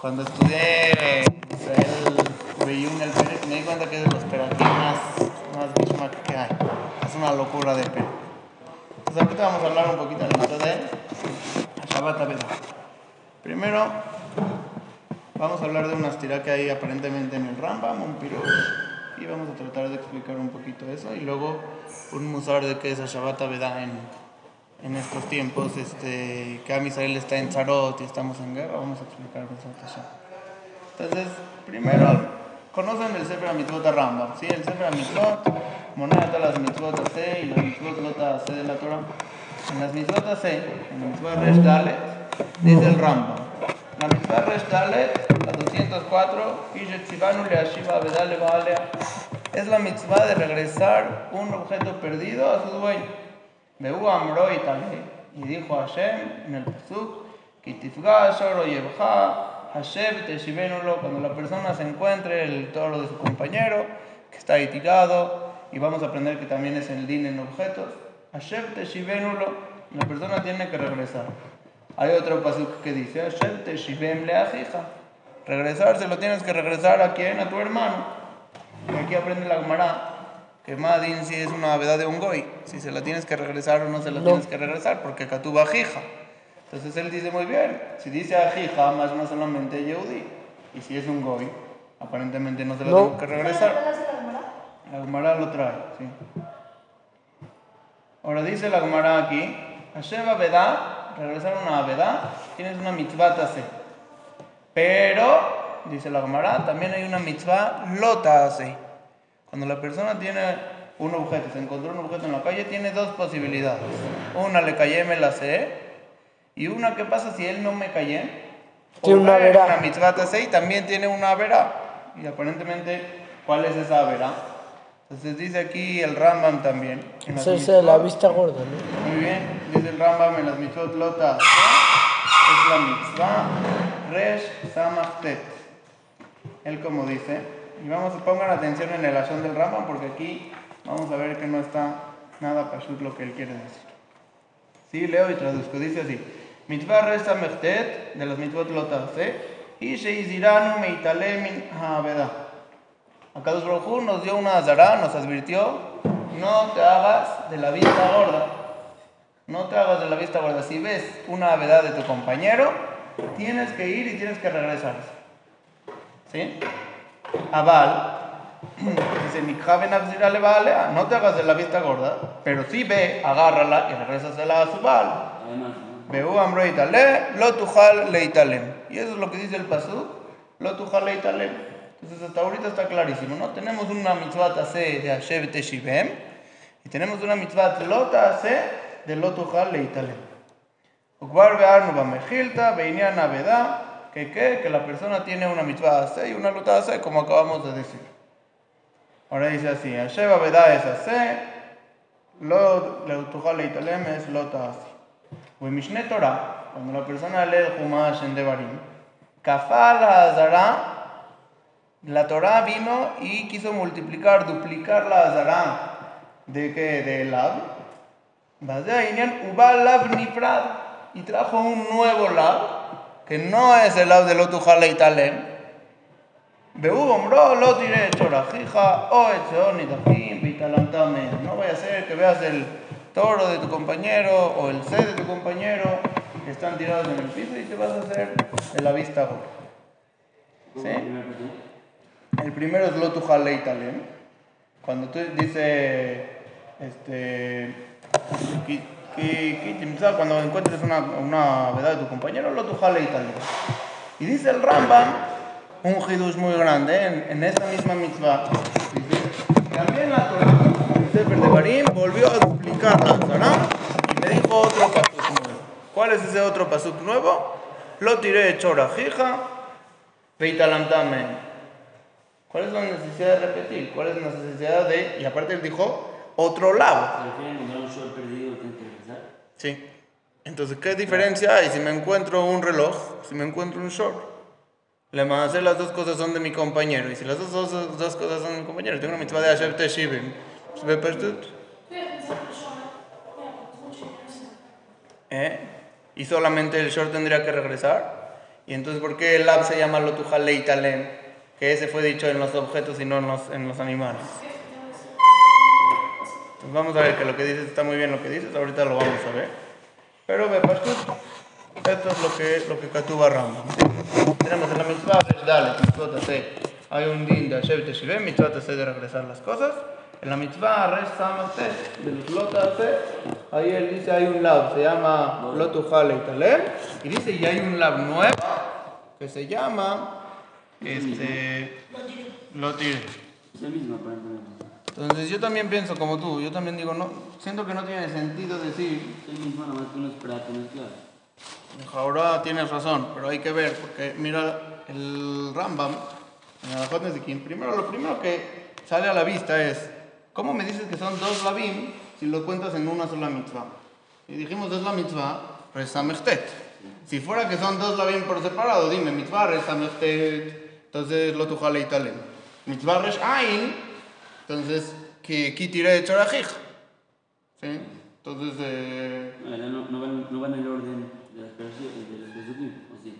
Cuando estudié Israel Beyun el Pérez, me di cuenta que es de los peraquí más, más que hay. Es una locura de Pérez. Entonces ahorita vamos a hablar un poquito de la de Shabbat Abed. Primero, vamos a hablar de una estira que hay aparentemente en el Rambam, un pirush, y vamos a tratar de explicar un poquito eso, y luego un musar de qué es Shabbat Abed en en estos tiempos, este, que a Israel está en Zarot y estamos en guerra, vamos a explicar. Entonces, primero, conocen el Sefer Mitzvot Rambam, ¿sí? El Sefer Mitzvot, moneda las Mitzvot C y las Mitzvot Lota C de la Torah. En las Mitzvot C, en la Mitzvot Resh Dalet, dice el Rambam. La Mitzvot Resh Dalet, la 204, es la mitzvah de regresar un objeto perdido a su dueño. Behu Amro y dijo Hashem en el Teshivenulo, cuando la persona se encuentre el toro de su compañero, que está ahí tirado, y vamos a aprender que también es el din en objetos, Hashem Teshivenulo, la persona tiene que regresar. Hay otro pasuk que dice, Hashem Teshivem Leajija, regresar se lo tienes que regresar a quién, a tu hermano. Y aquí aprende la Gemara que Madin si es una verdad de un goy, si se la tienes que regresar o no se la tienes que regresar, porque Katuba Jija. Entonces él dice muy bien, si dice Ajija, más no solamente Yehudi, y si es un goy, aparentemente no se la tengo que regresar. La Gemara lo trae, sí. Ahora dice la Gemara aquí, Hasheba Veda, regresar una Veda, tienes una mitzvah tase. Pero, dice la Gemara, también hay una mitzvah lota hace. Cuando la persona tiene un objeto, se encontró un objeto en la calle, tiene dos posibilidades. Una, le callé, me la sé. Y una, ¿qué pasa si él no me callé? Tiene una vera. Una mitzvah y también tiene una vera. Y aparentemente, ¿cuál es esa vera? Entonces dice aquí el Rambam también. Esa es la vista gorda, ¿no? Muy bien, dice el Rambam en las mitzvot lotas. Es la mitzvah Resh Samachtet. Él como dice, y vamos, pongan atención en el acción del Rambam porque aquí vamos a ver que no está nada pashut lo que él quiere decir. Sí, leo y traduzco. Dice así: Mitzvah resta mechtet de los mitzvot lotase y sheiziranu meitalemin ha'aveda. Akadosh Baruj nos dio una azara, nos advirtió: no te hagas de la vista gorda. No te hagas de la vista gorda. Si ves una avedad de tu compañero, tienes que ir y tienes que regresar. ¿Sí? Aval, dice, no te hagas de la vista gorda, pero si ve, agárrala y regrésasela a su bal. Veu amroitale, lo tujal leitalem. Y eso es lo que dice el pasú, lo tujal leitalem. Entonces hasta ahorita está clarísimo, ¿no? Tenemos una mitzvah tase de Hashem Teshivem y tenemos una mitzvah lota tase de lo tujal leitalem. Ukbar be'arnu ba'mechilta, be'inyan avedá, que, que la persona tiene una mitzvah hace y una luta hace, como acabamos de decir. Ahora dice así, Asheba Veda es hace, lo leutujal leitalem es lota hace. Mishne Torah, cuando la persona lee el Humash en Devarim, Kafal Azara, la Torah vino y quiso multiplicar, duplicar la Azara de que de Lab. Ubal Lab Niprad y trajo un nuevo Lab que no es el lado del otro jale y talem. bro, lo diré chorajija, o. No vaya a ser que veas el toro de tu compañero o el sed de tu compañero que están tirados en el piso y te vas a hacer de la vista ¿Sí? El primero es jale y talem. Cuando tú dices, este, cuando encuentres una, una verdad de tu compañero, lo tujale y tal. Y dice el Rambam, un hidush muy grande, en, en esa misma mitzvah, dice, también la Torah, el Sefer de Barim, volvió a duplicar la Torah y me dijo otro pasuk nuevo. ¿Cuál es ese otro pasuk nuevo? Lo tiré chora jija, veitalamtame. ¿Cuál es la necesidad de repetir? ¿Cuál es la necesidad de.? Y aparte él dijo, otro lado. Sí. Entonces, ¿qué diferencia hay si me encuentro un reloj, si me encuentro un short? Le más las dos cosas son de mi compañero. Y si las dos, dos, dos cosas son de mi compañero, tengo una mitzvah de Hashem Teshivim. ¿Eh? ¿Y solamente el short tendría que regresar? Y entonces, ¿por qué el lab se llama Lotujale y Talem? Que ese fue dicho en los objetos y no en los, en los animales. Pues vamos a ver que lo que dices está muy bien lo que dices, ahorita lo vamos a ver. Pero ve, Pashut, esto es lo que, lo que Katuba Rambam. Tenemos en la mitzvah, dale, mitzvot hace, hay un din de Hashem Teshivem, mitzvot hace de regresar las cosas. En la mitzvah, Resh Samate, de los lotas hace, ahí él dice, hay un lab, se llama Lotujale y Talem, y dice, y hay un lab nuevo, que se llama, este, Lotire. Es el mismo, aparentemente. Entonces yo también pienso como tú, yo también digo, no, siento que no tiene sentido decir, Es el mismo, nomás que uno es para que mezclar. Ahora tienes razón, pero hay que ver, porque mira el Rambam, en Alajot Nezikin, primero, lo primero que sale a la vista es, ¿cómo me dices que son dos labim si lo cuentas en una sola mitzvah? Y dijimos dos la mitzvah, resamechtet. Si fuera que son dos labim por separado, dime, mitzvah resamechtet, entonces lo tujale y talem. Mitzvah resh ain, entonces, que quitiré de chorajij. ¿Sí? Entonces, eh, No, no, no, van, no van en el orden las personas, de los besukim, ¿o sí?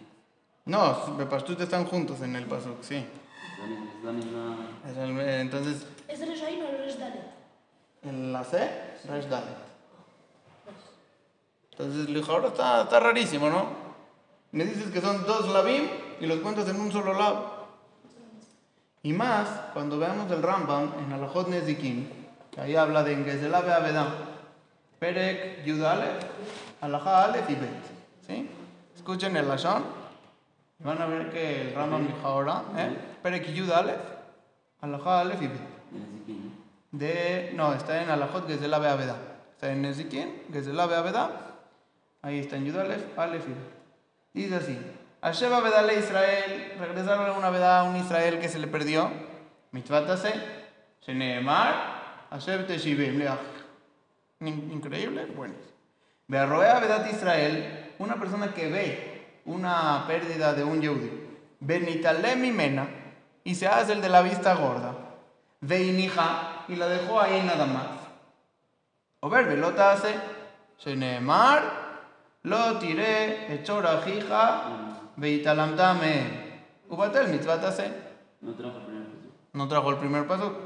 no, Bepashtut están juntos en el pasuk, sí. Es la misma- es el- entonces, ¿Es o Resh Dalet? en la C, Resh Dalet. Entonces, el ahora está, está rarísimo, ¿no? Me dices que son dos labim y los cuentas en un solo lab. Y más, cuando veamos el Rambam en Alajot Nezikin, que ahí habla de Engezelabe Abedam, Perek Yud Aleph, Alajá Aleph y Bet. Escuchen el Lashon. y Van a ver que el Rambam dijo ahora, ¿eh? Perek Yud Aleph, Alajá Aleph y de De, no, está en Alajot Gezelabe Abedam. Está en Nezikin, Gezelabe Abedam. Ahí está en Yud Aleph, Aleph y. Dice así: Asheba Bedale Israel, regresaron una Bedá a un Israel que se le perdió. Mitzvatase, Sheneemar, Asheb Teshivim Increíble, bueno. Bearroea Bedat Israel, una persona que ve una pérdida de un Yehudi. Benitale Mimena, y se hace el de la vista gorda. Veinija, y la dejó ahí nada más. O ver, velota hace, Sheneemar, lo tiré, echora jija, veitalamtame. Ubatel mitzvat hace. No trajo el primer besukim. No trajo el primer paso.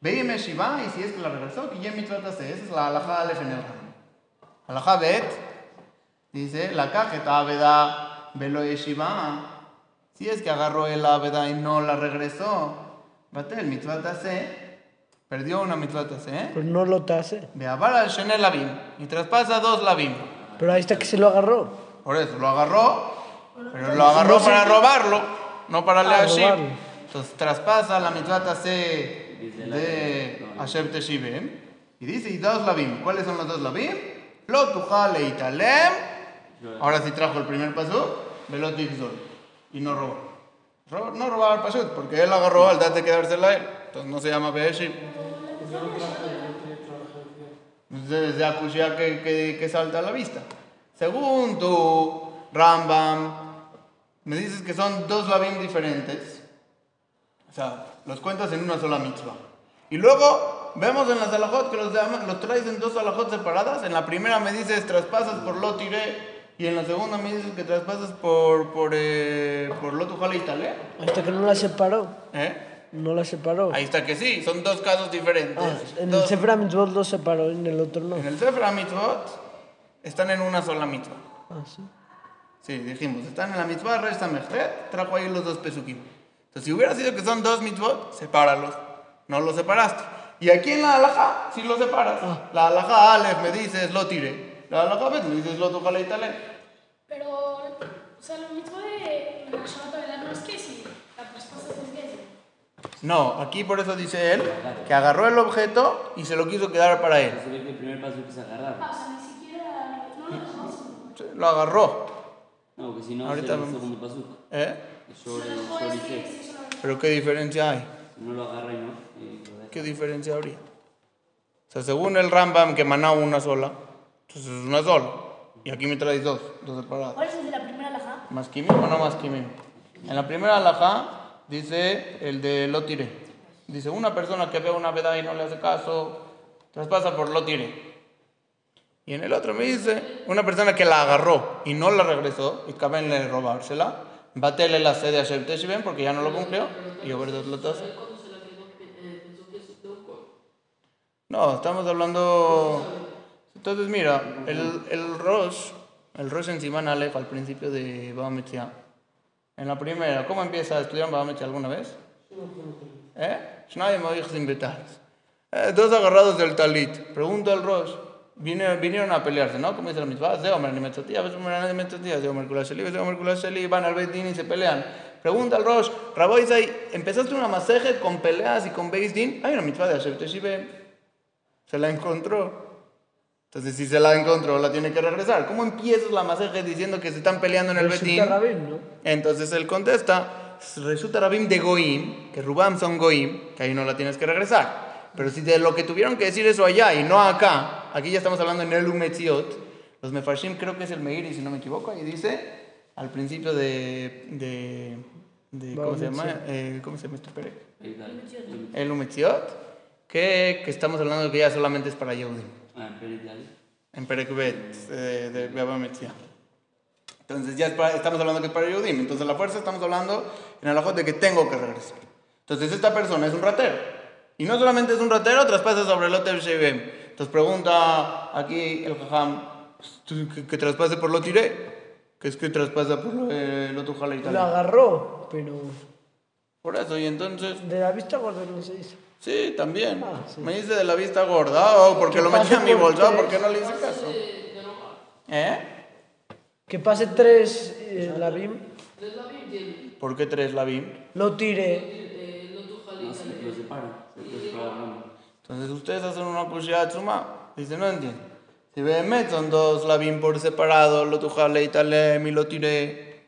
Veime Shiva, y si es que la regresó, que ya mitzvat hace. Esa es la alajá alef en el. Alajá bet, dice, la cajeta aveda velo Shiva. Si es que agarró el aveda y no la regresó, batel mitzvat hace. Perdió una mitzvat hace, ¿eh? Pues no lo. Ve a al Shenel Labim y traspasa dos Labim. Pero ahí está que se lo agarró. Por eso lo agarró, pero lo agarró para robarlo, no para Ah, leer robarlo. Entonces traspasa la mitzvah C de Hashem Teshivim y dice, y dos labim. ¿Cuáles son los dos labim? Lo tujale y talem. Ahora sí trajo el primer paso, velot Y no robó. Ro- No robaba el pasut, porque él agarró al date quedársela a él. Entonces no se llama Beeshim. Entonces de Akushia que, que, que salta a la vista. Según tu Rambam, me dices que son dos labim diferentes. O sea, los cuentas en una sola mitzvah. Y luego vemos en las alajot que los, los traes en dos alajot separadas. En la primera me dices traspasas por lo tiré. Y en la segunda me dices que traspasas por, por, eh, por lo tujale y talé. Ahí está que no la separó. ¿Eh? No la separó. Ahí está que sí, son dos casos diferentes. Ah, en el Dos- Sefer Mitzvot lo separó, en el otro no. en el Sefer Mitzvot están en una sola mitzvah. Ah, sí. Sí, dijimos, están en la mitzvah, resta Mechlet, trajo ahí los dos pesukim. Entonces, si hubiera sido que son dos mitzvot, sepáralos. No los separaste. Y aquí en la alhaja, sí los separas. La alhaja Aleph me dices, lo tiré. La alhaja Bet me dices, lo tujale y talé. O sea, lo mismo de la Shabbat Avedad no es que si la traspasas es que No, aquí por eso dice él que agarró el objeto y se lo quiso quedar para él. Que el primer paso es agarrar. Ah, o sea, ni siquiera. No lo. Sí, Lo agarró. No, que si no, Ahorita será el segundo paso. ¿Eh? Dejó es que. Pero ¿qué diferencia hay? Si no lo agarra y no. ¿Qué diferencia habría? O sea, según el Rambam que manaba una sola, entonces es una sola. Y aquí me traes dos, dos separadas. ¿Cuál es el de la alajá? ¿Masquimim o no masquimim? En la primera alajá dice el de lo tiré. Dice, una persona que ve una veda y no le hace caso, traspasa por lo tiré. Y en el otro me dice, una persona que la agarró y no la regresó, y cabe en robársela, Batele la sede a Shev Teshivim porque ya no lo cumplió. Y over dos lotas. ¿Cuándo se la quedó eh, pensó que es leuco? No, estamos hablando. Entonces, mira, el, el Rosh, el Rosh en Siman Aleph al principio de Baba Metzia. En la primera, ¿cómo empieza? ¿Estudiaron Baba Metzia alguna vez? ¿Eh? Betales. Eh, dos agarrados del talit. Pregunta al Rosh. Vinieron, vinieron a pelearse, ¿no? Como dice la misma. De Omer ni Metzotía, ves Omer ni Metzotía, de Omer Kula Sheli, ves Omer Kula Sheli, van al Din y se pelean. Pregunta al Rosh, Raboizai, ¿empezaste una masaje con peleas y con Din? Hay una mitzvah de Hashem Teshive. Se la encontró. Entonces, si se la encontró, la tiene que regresar. ¿Cómo empiezas la masaje diciendo que se están peleando en el? Rabín, ¿no? Entonces él contesta, resulta Rabim de Goim, que Rubam son Goim, que ahí no la tienes que regresar. Pero si de lo que tuvieron que decir eso allá y no acá, aquí ya estamos hablando en el Umetziot, los Mefarshim creo que es el Meiri, si no me equivoco, ahí dice al principio de... de, de- ¿Cómo se llama? Eh, ¿Cómo se llama este dale. El Umetziot, que, que estamos hablando de que ya solamente es para Yehudim Ah, en Perekbet eh, de Baba Metzia. Entonces ya es para- estamos hablando que es para Yehudim. Entonces la fuerza estamos hablando en el de que tengo que regresar. Entonces esta persona es un ratero. Y no solamente es un ratero, traspasa sobre el Lotev Shevem. Entonces pregunta aquí el Jajam, ¿tú que, que traspase por lo tiré? Que es que traspasa por lo, eh, lo tujala y Lo tal. agarró, pero Por eso, y entonces, de la vista gorda no se hizo. Sí, también. Ah, sí. Me dice de la vista gorda, o porque Que lo metí a mi por bolsa, o tres. porque no le hice caso. ¿Eh? Que pase tres eh, la BIM. ¿Por qué tres la BIM? lo tiré. Eh. Entonces ustedes hacen una kushia tsuma. Dice, no entiendo. Si Behemet son dos labim por separado, lo tujale y talem y lo tiré.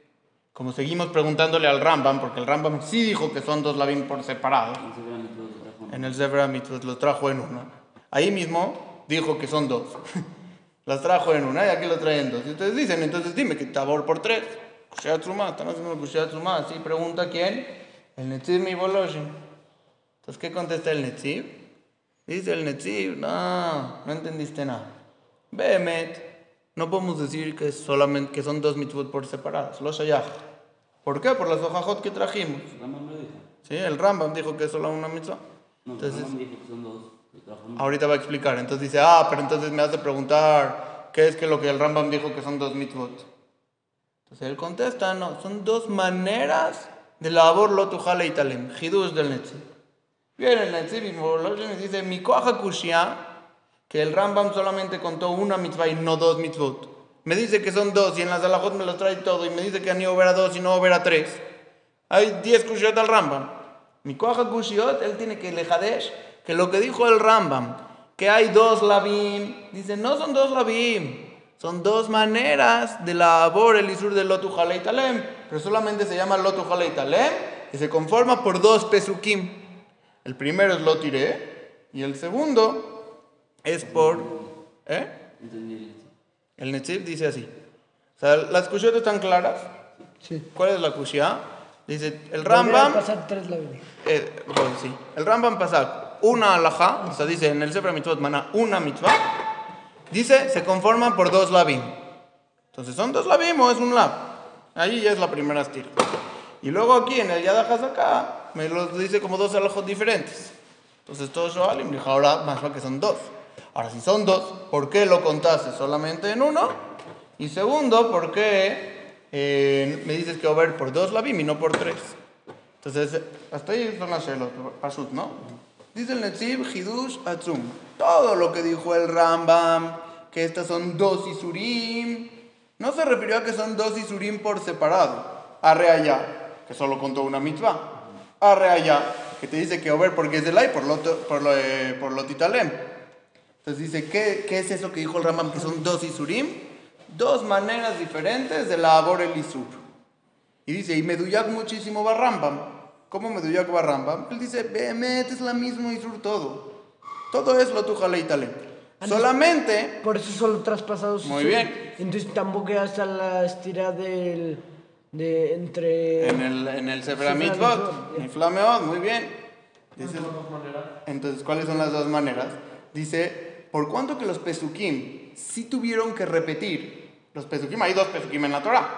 Como seguimos preguntándole al Rambam, porque el Rambam sí dijo que son dos labim por separado. En el Zebra Mitzvot los trajo en una. Ahí mismo dijo que son dos. Las trajo en una y aquí lo traen dos. Y ustedes dicen, entonces dime que tabor por tres. Kushia tsuma, están haciendo kushia tsuma. Así pregunta quién. El Netziv mi Boloshin. Entonces, ¿qué contesta el Netziv? Dice el Netziv, no, no entendiste nada. Behemet, no podemos decir que, solamente, que son dos mitzvot por separados, los shayach. ¿Por qué? Por las hojajot que trajimos. Rambam lo dijo. Sí, el Rambam dijo que es solo una mitzvah. No, Entonces- dijo que son dos. Ahorita va a explicar. Entonces dice, ah, pero entonces me hace preguntar qué es que lo que el Rambam dijo que son dos mitzvot. Entonces él contesta, no, son dos maneras de labor lo tujale y talem. Hidush del Netzi. Viene el Netzi y dice, mi kushia, que el Rambam solamente contó una mitzvah y no dos mitzvot. Me dice que son dos y en las alajot me los trae todo y me dice que han ido a ver a dos y no a ver a tres. Hay 10 kushiot al Rambam. Mi koaja kushiot, él tiene que lejadesh, que lo que dijo el Rambam, que hay dos labim, dice, no son dos labim, son dos maneras de labor el isur del lotu talem, pero solamente se llama lotu talem y se conforma por dos pesukim. El primero es lotiré y el segundo es por... ¿Eh? El Netziv dice así. O sea, las kushiot están claras. Sí. ¿Cuál es la kushia? Dice, el Rambam... pasar tres. Eh, sí. El Rambam pasa una alajá, o sea, dice en el Sefer Mitzvot mana una mitzvah, dice se conforman por dos labim. Entonces, ¿son dos labim o es un lab? Ahí ya es la primera estira. Y luego aquí en el Yad acá me los dice como dos alajos diferentes. Entonces, todos Shoalim, dijo ahora más va que son dos. Ahora, si son dos, ¿por qué lo contaste solamente en uno? Y segundo, ¿por qué eh, me dices que va por dos labim y no por tres? Entonces, hasta ahí son las shelot, ¿no? Dice el Netziv, Hidush, Atzum. Todo lo que dijo el Rambam, que estas son dos Isurim, no se refirió a que son dos Isurim por separado. Arre allá, que solo contó una mitzvah. Arre allá, que te dice que over porque es de ley, por lo, por lo, eh, por lo titalem. Entonces dice, ¿qué, ¿qué es eso que dijo el Rambam? Que son dos Isurim, dos maneras diferentes de labor el Isur. Y dice, y Meduyak muchísimo va Rambam. ¿Cómo Meduyak va Rambam? Él dice, Behemet es la misma Isur todo. Todo es lo tu y talem. Solamente, Por eso solo traspasados. Muy sí. bien. Entonces tampoco hasta la estira del. de entre. en el, en el Mitzvot, Mitzvot, en Flameot, muy bien. Dice, entonces, ¿cuáles son las dos maneras? Dice, por cuanto que los Pesukim sí tuvieron que repetir, los Pesukim, hay dos Pesukim en la Torah,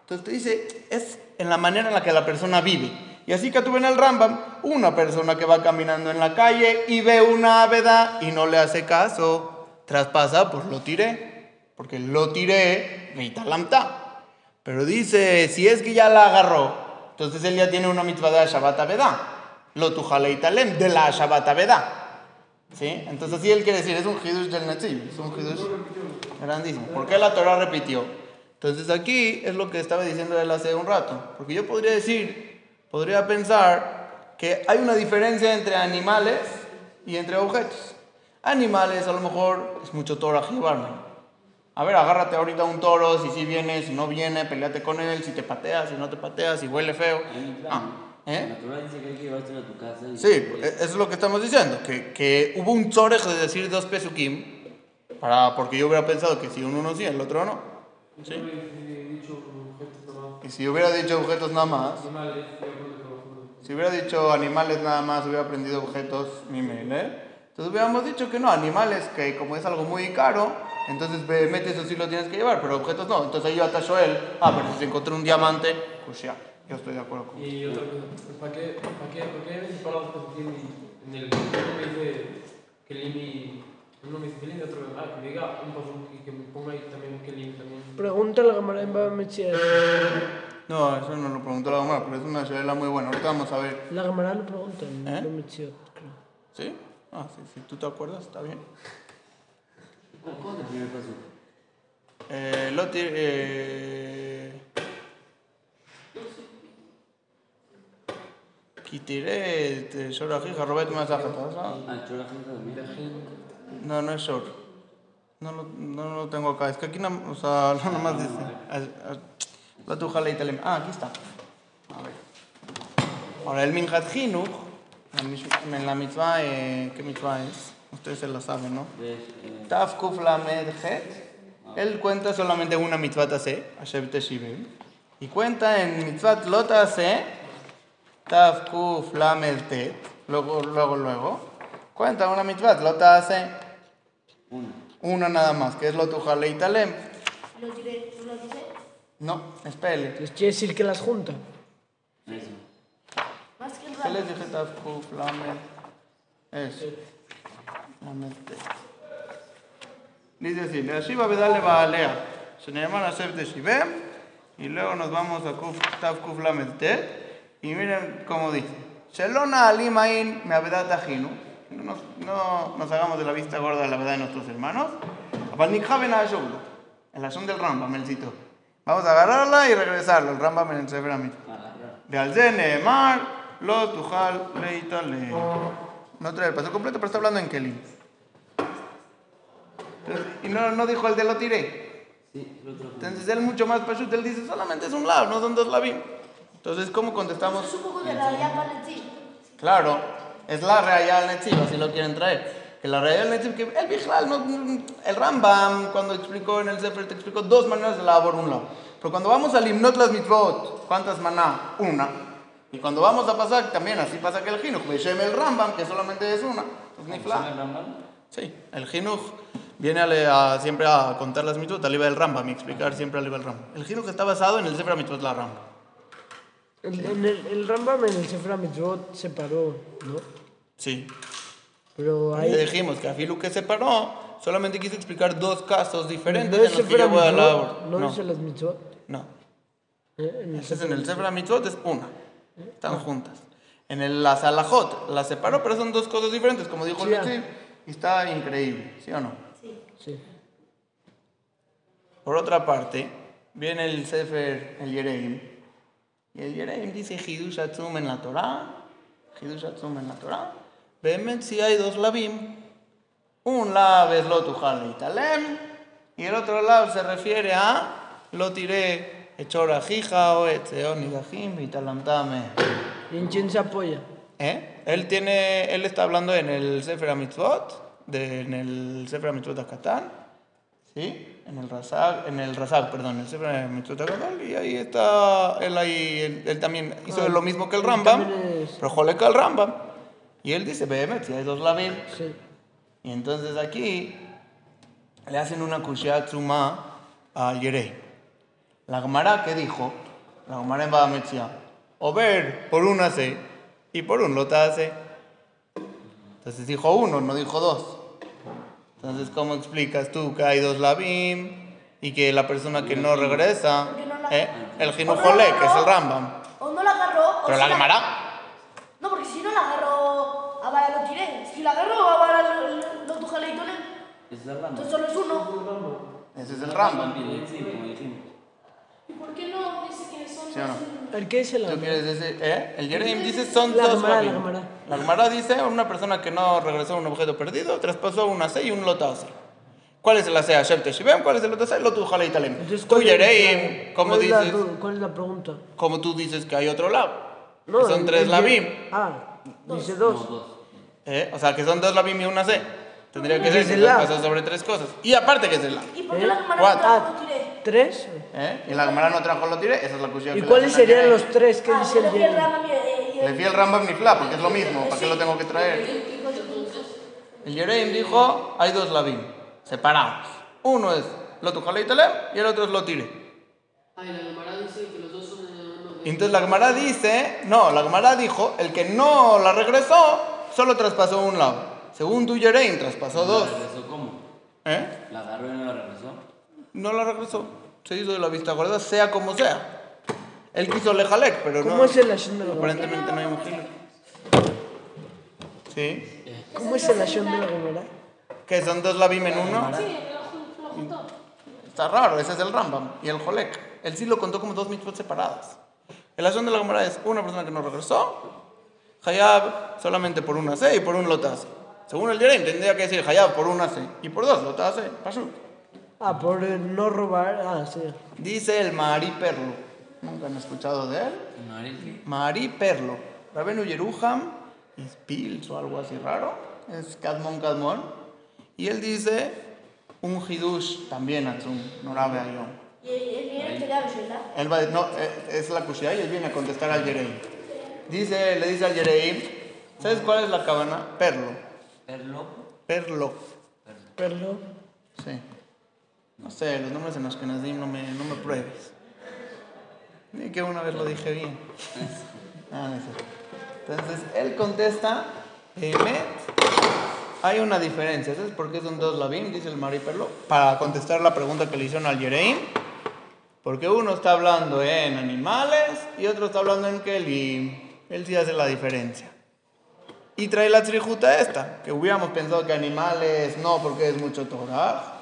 Entonces te dice, es en la manera en la que la persona vive. Y así que tuve en el Rambam, una persona que va caminando en la calle y ve una áveda y no le hace caso, traspasa, pues lo tiré, porque lo tiré, lamta. Pero dice, si es que ya la agarró, entonces él ya tiene una mitzvah de Shabbat Avedá, lo tujaleitalem, de la Shabbat Avedá. ¿Sí? Entonces así él quiere decir, es un hidush del Netziv, es un hidush grandísimo. ¿Por qué la Torah repitió? Entonces aquí es lo que estaba diciendo él hace un rato. Porque yo podría decir, podría pensar que hay una diferencia entre animales y entre objetos. Animales a lo mejor es mucho Torah llevarme. A ver, agárrate ahorita un toro, si sí viene, si no viene, peleate con él, si te pateas, si no te pateas, si huele feo. Ah, ¿eh? La Torah dice que hay que llevárselo a tu casa. y- Sí, e- eso es lo que estamos diciendo, que, que hubo un tzorech de decir dos pesukim, para, porque yo hubiera pensado que si uno no sí, el otro no. ¿Sí? Y si hubiera dicho objetos nada más, si hubiera dicho animales nada más, hubiera aprendido objetos mi ¿eh? Entonces hubiéramos dicho que no, animales que como es algo muy caro, entonces mete eso sí lo tienes que llevar, pero objetos no. Entonces ahí yo atacho él, ah, pero si se encontró un diamante, pues ya, yo estoy de acuerdo con Y otra cosa, ¿para qué, para qué, para qué me en el uno me dice que limi, uno me dice que limi, otro ah, que me diga un pasuk y que me ponga ahí también que limi también. Pregunta la cámara en Baba. No, eso no lo preguntó la mamá, pero es una shayla muy buena. Ahorita vamos a ver. La cámara lo pregunta en ¿Eh? Metzia, creo. ¿Sí? Ah, sí, si tú te acuerdas, está bien. ¿Cómo cómo es el primer paso? Eh, lo ti- eh... Masajata, ¿no? Ah, chora gente también. No, no es short. No lo, no lo tengo acá. Es que aquí, no, o sea, no nomás dice. ah, ah, La tuja italem. Ah, aquí está. A ver. Ahora, el Minhat en la mitzvah, eh, ¿qué mitzvah es? Ustedes se la saben, ¿no? Eh, Taf Kuf Lamed Het. Él cuenta solamente una mitzvah tase, Hashem Teshivim. Y cuenta en mitzvah Lot Tase, Taf Kuf Lamed Tet. Luego, luego, luego. Cuenta una mitzvah Lot Tase, una. una nada más, que es Lot Ujale Italem. Lo diré, ¿tú lo dices? No, espere. Entonces quiere decir que las junta. Más que el ¿Qué les dije Taf Kuf? Eso. Lamed Tet. Dice así, le Ashiva Bedale Baalea, se llama Hashem Teshivim, y luego nos vamos a Kuf, Taf Kuf Lamed Tet, y miren cómo dice, Shelona alimain me tajinu, no, no nos hagamos de la vista gorda la verdad de nuestros hermanos, en la son del Rambam, el cito. Vamos a agarrarla y regresarla, el Rambam en el Sefer ah, De Alzene, Mar, Lo, Tujal, Leitale. No trae el paso completo, pero está hablando en Kelim. Y no, no dijo el de lo tiré. Entonces él mucho más pashut, él dice solamente es un lado, no son dos labios. Entonces, ¿cómo contestamos? Es un poco de la llama de ti. Claro, es la real al Netziv, así lo quieren traer. Que la real al Netziv, que el Bijlal, no, el Rambam, cuando explicó en el Sefer, te explicó dos maneras de labor un lado. Pero cuando vamos al Himnot las Mitzvot, ¿cuántas maná? Una. Y cuando vamos a pasar, también así pasa que el Jinuch, Beshem el Rambam, que solamente es una. Es Nifla. ¿El Rambam? Sí, el Jinuch viene a, a- siempre a contar las mitzvot al nivel del Rambam y explicar siempre al nivel del Rambam. El Jinuch está basado en el Sefer mitzvot la Rambam. El, en el, el Rambam en el Sefer Mitzvot separó, ¿no? Sí. Pero Ahí ahí... dijimos que Afilu que separó, solamente quiso explicar dos casos diferentes ¿No en es los que voy a Mitzvot? hablar. ¿No No, dice las Mitzvot? no. ¿Eh? En el Ese es Sefer en el Sefer mitzvot es una. Están juntas. En el, la Salahot las separó, pero son dos cosas diferentes, como dijo Sí, el ah. Y está increíble, ¿sí o no? Sí. Por otra parte, viene el Sefer, el Yereim, y el Yereim dice Hidush Atzum en la Torah, Hidush Atzum en la Torah. Behemet si hay dos labim, un lab es lo tujal italem, y el otro lado se refiere a lo tiré jija o etzeon idahim italamtame. ¿Y en quién se apoya? ¿Eh? Él tiene, él está hablando en el Sefer HaMitzvot, de, en el Sefer HaMitzvot Akatán, ¿sí? En el Razag, en el Razag, perdón, el Sefer y ahí está, él ahí, él, él también hizo Ah, lo mismo que el Rambam, pero joleca el Rambam. Y él dice, Behemet, si hay dos labim. Sí. Y entonces aquí le hacen una kushia tzuma al Yerei. La Gemara, ¿qué dijo? La Gemara en Badametzia. O ver por un AC y por un lota AC. Entonces dijo uno, no dijo dos. Entonces, ¿cómo explicas tú que hay dos labim y que la persona que no regresa, Porque no la- eh, el no la que es el Rambam? O no la agarró. o Pero si la Gemara, No, porque si no la agarró, a Vara lo tiré. Si la agarró, a Vara lo, lo, lo Rambam. Entonces solo es uno. ese es el Rambam. Como dijimos. ¿Y por qué no dice que son ¿Sí o no? qué dice la ¿Tú quieres decir, eh? El Yereim dice son La dos Gemara, la. Gemara. La Gemara dice una persona que no regresó a un objeto perdido, traspasó un AC y un lota AC. ¿Cuál es el AC? Hashem Teshivem, ¿cuál es el lota AC? Lotu Jalei Talem. Tú ¿cuál es Yereim, la- ¿cómo dices? ¿Cuál es la pregunta? Como tú dices que hay otro lado. No, que son el- tres labim. Ah, dice No, dos. ¿eh? O sea, que son dos labim y una C. Tendría que ser que pasó sobre tres cosas. Y aparte que es el lab. ¿Y por qué ¿Eh? la Gemara Cuatro. no? ¿Tres? ¿eh? Y la Gemara no trajo lo tiré, esa es la cuestión. ¿Y que cuáles serían los tres que Ah, dice el le fui el Yereim? Rama y- y- y- Le fui el Rambam Nifla, porque es lo mismo. ¿Para qué lo tengo que traer? El Yereim dijo, hay dos labim, separados. Uno es Lotu Jalei Talem y el otro es Lotire. Ay, la Gemara dice que los dos son. Y entonces la Gemara dice, no, la Gemara dijo, el que no la regresó, solo traspasó un lado. Según tu Yereim, traspasó dos. ¿La regresó cómo? ¿Eh? ¿La agarró y no la regresó? Se hizo de la vista gorda, sea como sea. Él quiso lejalek, pero no. ¿Cómo es el Hashem de la? Aparentemente no hay un gil. ¿Sí? ¿Cómo es el Hashem de la Gemara? Que son dos labim en uno. Sí, lo jun- lo juntó. Está raro, ese es el Rambam. Y el Jolek. Él sí lo contó como dos mitzvot separadas. El asunto de la Gemara es una persona que no regresó. Hayab solamente por una C y por un lotas. Según el Yerim, tendría que decir Hayab por una C y por dos lotas. Pasú. Ah, por no robar. Ah, sí. Dice el Mahari Perlo. ¿Nunca han escuchado de él? Marí. Mahari Perlo. Rabenu Yeruham, Spils o algo así raro. Es Kadmon Kadmon. Y él dice un Hidush también Atzum, Norabe Ayom. Y él viene ¿verdad? Él va, no, eh, es la Kushia y él viene a contestar al Yereim. Dice, le dice al Yereim, ¿sabes cuál es la cabana? Perlo. Perlo. Perlo. Perlo. Sí. No sé, los nombres en los que nací no me, no me pruebes. Ni que una vez lo dije bien. Ah, no cierto. Entonces, él contesta, Emet, hay una diferencia. ¿Sabes por qué son dos labim? Dice el Mari Perlo. Para contestar la pregunta que le hicieron al Yereim. Porque uno está hablando en animales y otro está hablando en Kelim. Él sí hace la diferencia. Y trae la trijuta esta, que hubiéramos pensado que animales no, porque es mucho Torah,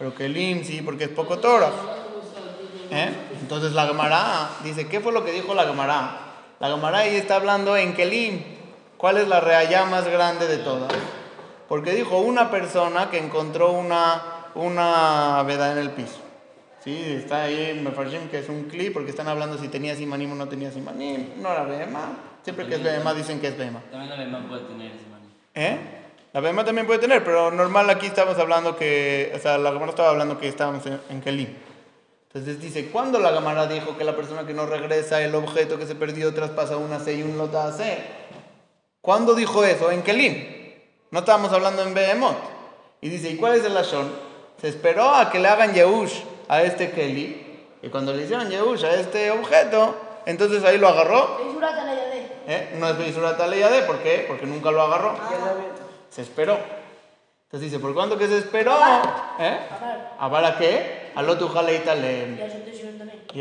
pero Kelim sí, porque es poco Torah. ¿Eh? Entonces la Gemara dice, ¿qué fue lo que dijo la Gemara? La Gemara ahí está hablando en Kelim. ¿Cuál es la reallá más grande de todas? Porque dijo una persona que encontró una, una veda en el piso. Sí, está ahí Mefarshim, que es un clip, porque están hablando si tenía simanim o no tenía simanim. No era Behema. Siempre que es Behema dicen que es Behema. También la Bema puede tener maní. ¿Eh? La Behema también puede tener, pero normal aquí estamos hablando que, o sea, la Gemara estaba hablando que estábamos en, en Kelim. Entonces dice, ¿cuándo la Gemara dijo que la persona que no regresa el objeto que se perdió traspasa una C y un lota C? ¿Cuándo dijo eso? En Kelim. No estábamos hablando en Behemoth. Y dice, ¿y cuál es el Lashon? Se esperó a que le hagan Yehush a este Keli. Y cuando le hicieron Yehush a este objeto, entonces ahí lo agarró. ¿eh? No es Beisurat ¿por qué? Porque nunca lo agarró. Se esperó. Entonces dice, ¿por cuánto que se esperó? ¿Eh? ¿A para qué? A lo tu. Y te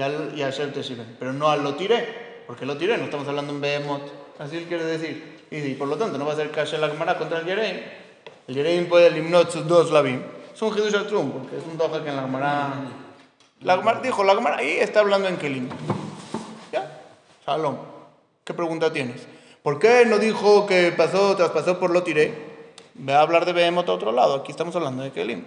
al, y al Shel Teshiven. Pero no al lo tiré. Porque lo tiré, no estamos hablando en Behemoth. Así él quiere decir. Y, por lo tanto, no va a ser Kasher la Gemara contra el Yereim. El Yereim puede eliminar sus dos labim. Es un Hidush Atrum, porque es un doja que en la Gemara. La Gemara dijo, la Gemara ahí está hablando en Kelim. ¿Ya? Shalom. ¿Qué pregunta tienes? ¿Por qué no dijo que pasó, traspasó por lo tiré? Ve a hablar de Behemoth a otro lado. Aquí estamos hablando de Kelim.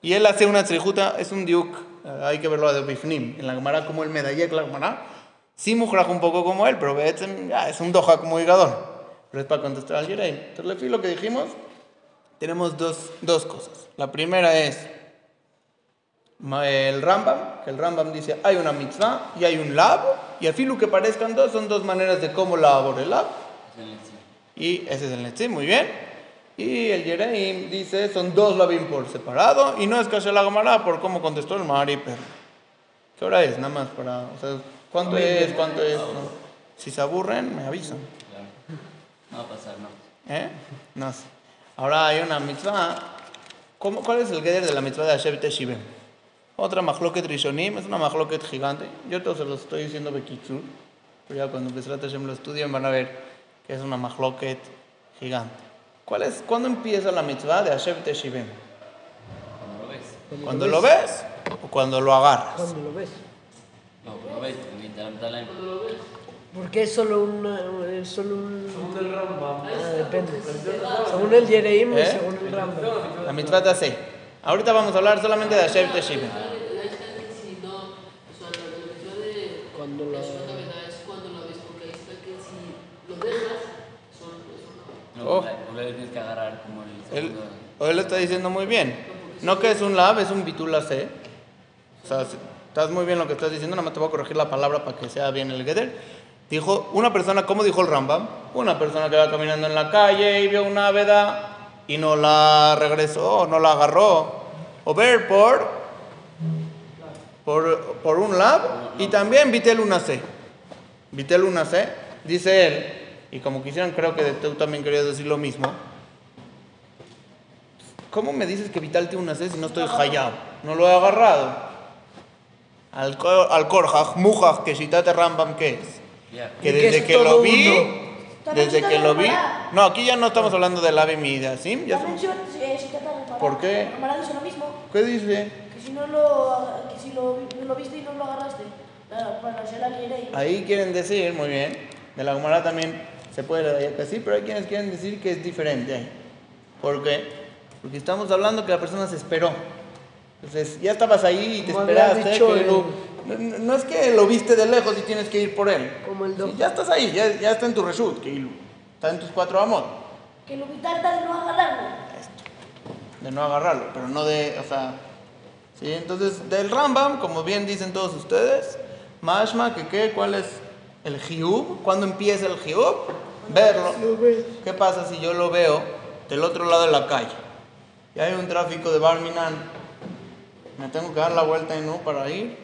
Y él hace una trijuta, es un diuk, eh, hay que verlo de Bifnim. En la Gemara, como el Medayek, la Gemara, sí mujraj un poco como él, pero es un doja como higador. Pero es para contestar al Yereim. Entonces, le fui lo que dijimos, tenemos dos, dos cosas. La primera es el Rambam, que el Rambam dice hay una mitzvah y hay un lab, y al filo que parezcan dos, son dos maneras de cómo labor el lab. Es el. Y ese es el Netzim, muy bien. Y el Yereim dice, son dos labim por separado, y no es Kasher la Gemara por cómo contestó el Mahari Perro. ¿Qué hora es? Nada más para... O sea, ¿cuánto es? ¿Cuánto es? No. Si se aburren, me avisan. No va a pasar, no. ¿Eh? No sé. Ahora hay una mitzvah. ¿Cómo- ¿Cuál es el geder de la mitzvah de Hashem Teshivem? Otra mahloket rishonim, es una mahloket gigante. Yo todos se los estoy diciendo bekitsur, pero ya cuando Besrat Hashem lo estudien van a ver que es una mahloket gigante. ¿Cuál es, ¿Cuándo empieza la mitzvah de Hashem Teshivem? Cuando lo ves. ¿Cuando lo ves o cuando lo agarras? Cuando lo ves. No, cuando lo ves, porque te la- te la- Porque es solo un... Es solo un... Según el Rambam. Ah, depende. Según el Yereim y ¿Eh? según el Rambam. La mitzvah de así. Ahorita vamos a hablar solamente de Hashem Teshivem. Tienes que agarrar como el Él, o él lo está diciendo muy bien. No que es un lab, es un bitula C. O sea, estás muy bien lo que estás diciendo, nada más te voy a corregir la palabra para que sea bien el Geder. Dijo, una persona, ¿cómo dijo el Rambam? Una persona que va caminando en la calle y vio una veda y no la regresó, no la agarró. O ver por, por, por un lab y también Vitel una C. Vitel una C, dice él, y como quisieran, creo que tú también querías decir lo mismo. ¿Cómo me dices que Vital tiene una C si no estoy hayab? No lo he agarrado. Al, Korjaj, Mujaj, que Shitate Rambam, ¿qué es? Que desde es que lo vi, desde que lo vi. No, aquí ya no estamos hablando del ave de Asim. Ya. ¿Por qué? La Gemara dice lo mismo. ¿Qué dice? Que si no lo, que si lo, lo viste y no lo agarraste. la- Para hacer la Yereim. Ahí quieren decir, muy bien, de la Gemara también se puede sí, pero hay quienes quieren decir que es diferente. ¿Por qué? Porque estamos hablando que la persona se esperó. Entonces, ya estabas ahí y te Como esperaste. dicho que lo- no, no es que lo viste de lejos y tienes que ir por él. Como el Sí, ya estás ahí, ya, ya está en tu reshut, que está en tus cuatro amos. Que lo vital está de no agarrarlo. de no agarrarlo, pero no de, o sea, sí, entonces del Rambam, como bien dicen todos ustedes, Mashma, que qué, cuál es el Hiub, ¿cuándo empieza el Hiub? Verlo. ¿Qué pasa si yo lo veo del otro lado de la calle? Y hay un tráfico de Barminan, me tengo que dar la vuelta y no para ir,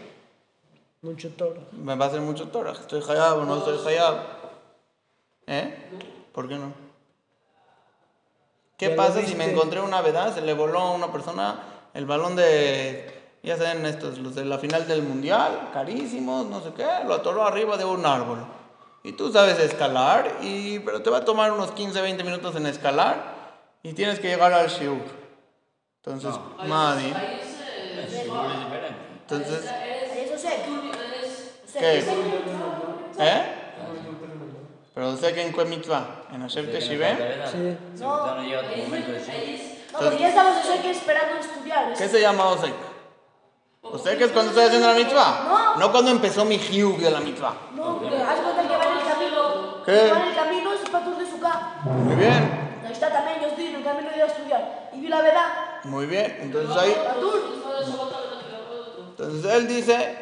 Mucho toro. me va a hacer mucho tora, estoy hayab o no estoy hayab. ¿Eh? ¿Por qué no? ¿Qué pasa si me encontré una vedad, se le voló a una persona el balón de, ya saben estos, los de la final del mundial, carísimos, no sé qué, lo atoró arriba de un árbol. Y tú sabes escalar, y, pero te va a tomar unos 15, 20 minutos en escalar y tienes que llegar al shiur. Entonces, Madi, Ahí es, eh, entonces, Eso sé. eres, ¿qué? ¿Eh? Pero sé que en qué mitzvah, en Hashem no verdad. Sí. No. No, ya estamos eso que esperando estudiar. ¿Qué se llama Osek? Osek es cuando estoy haciendo la mitzvah. No cuando empezó mi hiub de la mitzvah. No, porque haz cuenta que va en el camino. ¿Qué? Que Va en el camino es para de su casa. Muy bien, Ahí está también, yo estoy en el camino de ir a estudiar. Y vi la verdad. muy bien. Entonces ahí, entonces él dice,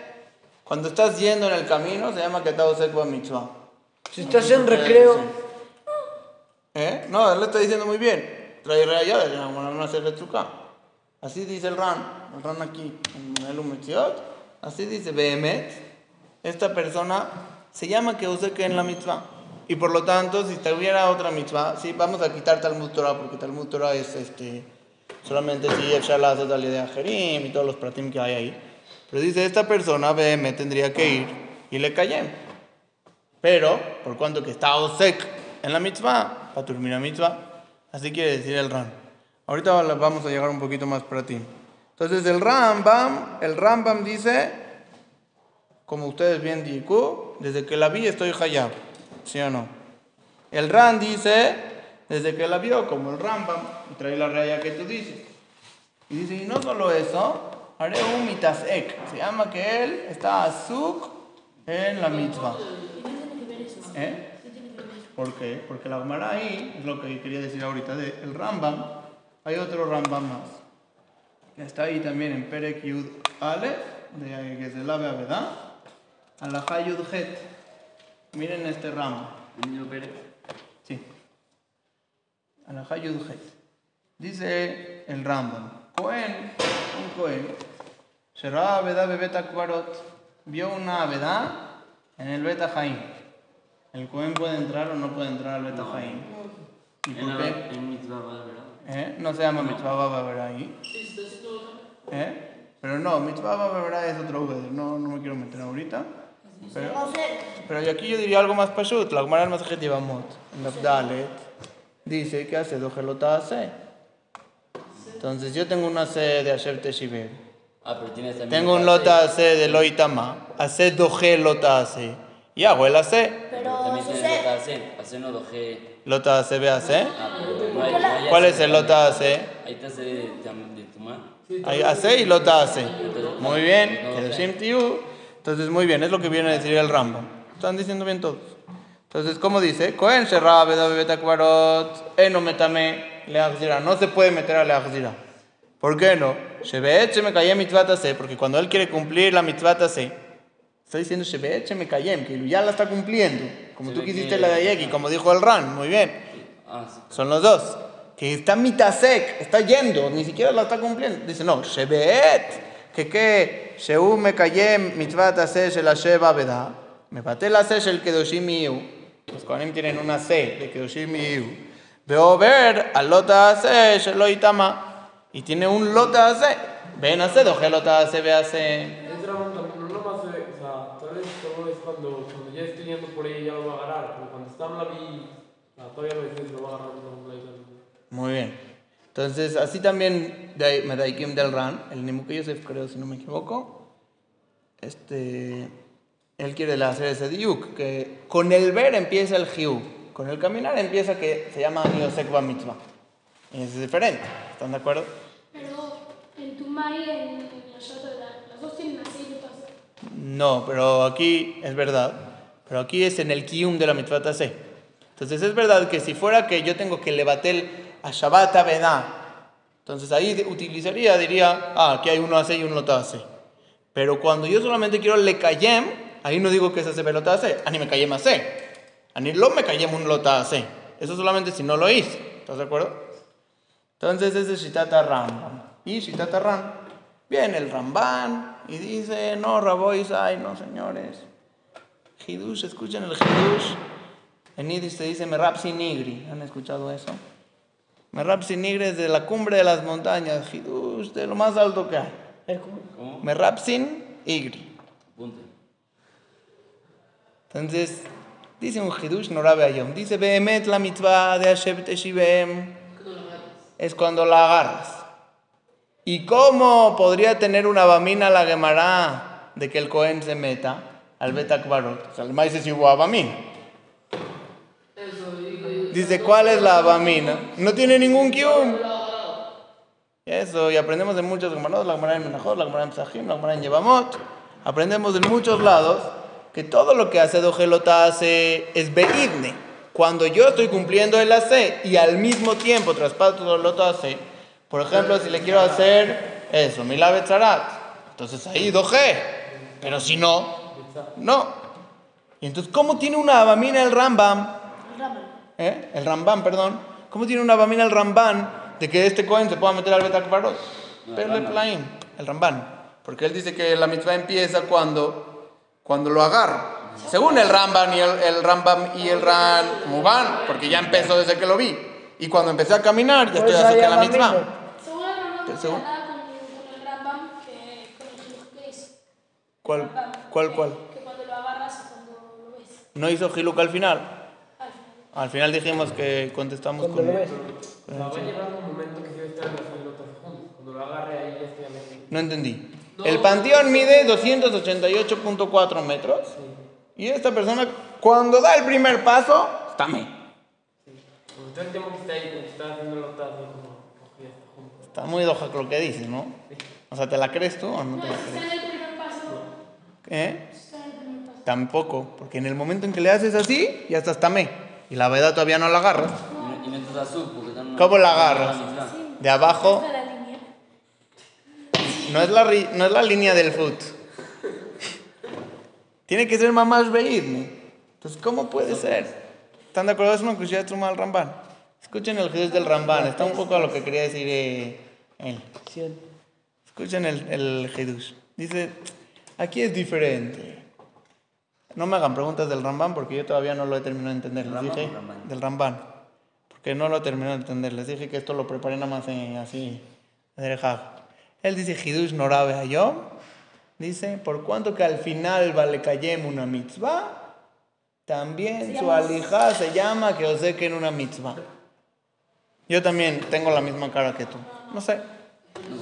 cuando estás yendo en el camino, se llama Ketah Osek wa mitzvah. Si estás en recreo, ¿Eh? No, él le está diciendo muy bien. Trae raya de la no hacer retruca. Así dice el Ran, el Ran aquí, en el Umetziot. Así dice Behemet. Esta persona se llama que use que en la mitzvah. Y por lo tanto, si tuviera otra mitzvah, sí, vamos a quitar Talmud Torah, porque Talmud Torah es este, solamente si Efshar la hace de Jerim y todos los pratim que hay ahí. Pero dice, esta persona, Behemet, tendría que ir y le callé. Pero, por cuanto que está Osek en la mitzvah, para terminar mitzvah, así quiere decir el Ram. Ahorita vamos a llegar un poquito más para ti. Entonces el Rambam, el Rambam dice, como ustedes bien dijo, desde que la vi estoy hayab, ¿sí o no? El Ram dice, desde que la vio, como el Rambam, y trae la raya que tú dices. Y dice, y no solo eso, haré un mitasek, se llama que él está azuk en la mitzvah. ¿Eh? ¿Por qué? Porque la Gemara ahí, es lo que quería decir ahorita, de el Rambam, hay otro Rambam más. Que está ahí también en Perek Yud Ale, de que se lave a ¿verdad? Alajá Yud Het. Miren este Rambam. ¿El niño Pérez? Sí. Alajá Yud Het. Dice el Rambam, Cohen, un Cohen, será verdad bebet akbarot, vio una avedad en el Beta Jaim. ¿El Cohen puede entrar o no puede entrar al Beta Jaim? ¿Y por qué? ¿Eh? No se llama mitzvah baba verá ahí. ¿Eh? Pero no, mitzvah baba verá es otro Uber. No, no me quiero meter ahorita. Pero, pero yo aquí yo diría algo más pashut. La Gemara Masajet Yevamot, en la Dalet, dice que hace dojelota hace. Entonces yo tengo una C de Asher Teshiver. Ah, pero tienes también. Tengo un lota C. AC de Loitama. AC doje lota AC. Y hago el AC. Pero Lota no AC ve. Ah, hay ¿Cuál es el lota AC? Ahí está C de, AC y lota AC. Muy bien. Entonces, muy bien. Es lo que viene a decir el Rambam. Están diciendo bien todos. Entonces, ¿cómo dice? Cohen Sherra Beda Bebeta Kvarot. Eno metame leachzira. No se puede meter a leachzira. ¿Por qué no? Porque cuando él quiere cumplir la mitzvah AC, está diciendo me callé, que ya la está cumpliendo. Como tú quisiste la de ayer y como dijo el Ran. Muy bien. Ah. Son los dos. Que está mitasek, está yendo, ni siquiera la está cumpliendo. Dice, no, shebeet, que que, sheu me kayem mitzvat ase shel sheba beda, me paté la se shel kedoshim iu. Los kohanim tienen una C de kedoshim iu. Veo ver al lota ase shel lo itama. Y tiene un lota ase. Ven ase, doje lota ase, ve ase. Es Ramón también, no nomás, eh, o sea, tal vez todo es cuando, cuando ya esté yendo por ahí ya lo va a agarrar, pero cuando está en la vi, o sea, todavía a veces lo va a agarrar no, no, no. Muy bien. Entonces, así también de Medaikim del Ran, el Nimuke Yosef, creo, si no me equivoco, este, él quiere hacer ese diuk, que con el ver empieza el hiu, con el caminar empieza que se llama Yosekba Mitzvah. Y es diferente, ¿están de acuerdo? Pero en Tumay y en, en las dos tienen así. No, pero aquí es verdad, pero aquí es en el kium de la mitzvah tase. Entonces es verdad que si fuera que yo tengo que levatel a Shabbat Avedá, entonces ahí utilizaría, diría, ah, aquí hay uno hace y uno hace. Pero cuando yo solamente quiero le kayem, ahí no digo que se velota hace, ani me kayem hace, ani lo me kayem un lota hace. Eso solamente si no lo hice, ¿estás de acuerdo? Entonces ese es Shitata Rambam. Y Shitata Ram, viene el Ramban y dice, no, Rabois, ay, no, señores. Hidush, escuchen el Hidush. En Yiddish se dice Merapsi Nigri. ¿Han escuchado eso? Merapsi Nigri es de la cumbre de las montañas. Hidush, de lo más alto que hay. ¿Cómo? Merapsin Igri. Entonces, dice un Hidush Norabe Ayom. Dice, Behemet la mitzvah de Hashem Teshivem. Es cuando la agarras. ¿Y cómo podría tener una bamina la Gemara de que el Cohen se meta al Betakbarot? O sea, el maíz es igual a Dice, ¿cuál es la bamina? No tiene ningún kium. Eso, y aprendemos de muchos Gemaros, la Gemara en Menajot, la Gemara en Psahim, la Gemara en Yevamot. Aprendemos de muchos lados que todo lo que hace Dogelota hace es beidne. Cuando yo estoy cumpliendo el AC y al mismo tiempo traspaso Dogelota hace, por ejemplo, si le quiero hacer eso, Milave Tzarat, entonces ahí Doge. Pero si no, no. Y entonces, ¿cómo tiene una bamina el Rambam? ¿Eh? El Rambam, perdón. ¿Cómo tiene una bamina el Ramban de que este Cohen se pueda meter al Betakbarot? Perle Plaim, el Ramban. Porque él dice que la mitzvah empieza cuando, cuando lo agarra. Según el Ramban y el, el Rambam y el Ran, como van, porque ya empezó desde que lo vi. Y cuando empecé a caminar, ya Pues estoy haciendo la mitzvah. Según el Rambam, el Rambam el. ¿Cuál, Rambam, cuál, que- cuál? Que cuando lo agarras y cuando lo ves. ¿No hizo Hiluk al final? Al final. Al final dijimos que contestamos con... lo ves. O sea, va a llegar un momento que sí a estar en pelotas juntos. Cuando lo agarre ahí ya estoy. No entendí. El panteón mide 288.4 metros. Y esta persona, cuando da el primer paso, está me. El tiempo que está ahí, cuando está haciendo la taza, como, como que está junto. Está muy doja lo que dice, ¿no? O sea, ¿te la crees tú o no No, te la está crees? en el primer paso. ¿Eh? Tampoco, porque en el momento en que le haces así, ya estás tamé. Y la verdad todavía no la agarras. ¿Cómo la agarras? De abajo, no es la, ri- no es la línea del foot. Tiene que ser mamás veidme. Entonces, ¿cómo puede ser? ¿Están de acuerdo? Es una cuchilla de del Ramban. Escuchen el Jesús del Ramban. Está un poco a lo que quería decir eh, él. Escuchen el, el Hidush. Dice, Aquí es diferente. No me hagan preguntas del Ramban porque yo todavía no lo he terminado de entender. Les ¿Rambam dije Ramban? del Ramban. Porque no lo he terminado de entender. Les dije que esto lo preparé nada más en, así. Él dice Hidush Norabe Hayom. Dice, por cuanto que al final vale kayem una mitzvah, también Se su llama- alija se llama que os en una mitzvah. Yo también tengo la misma cara que tú. No sé.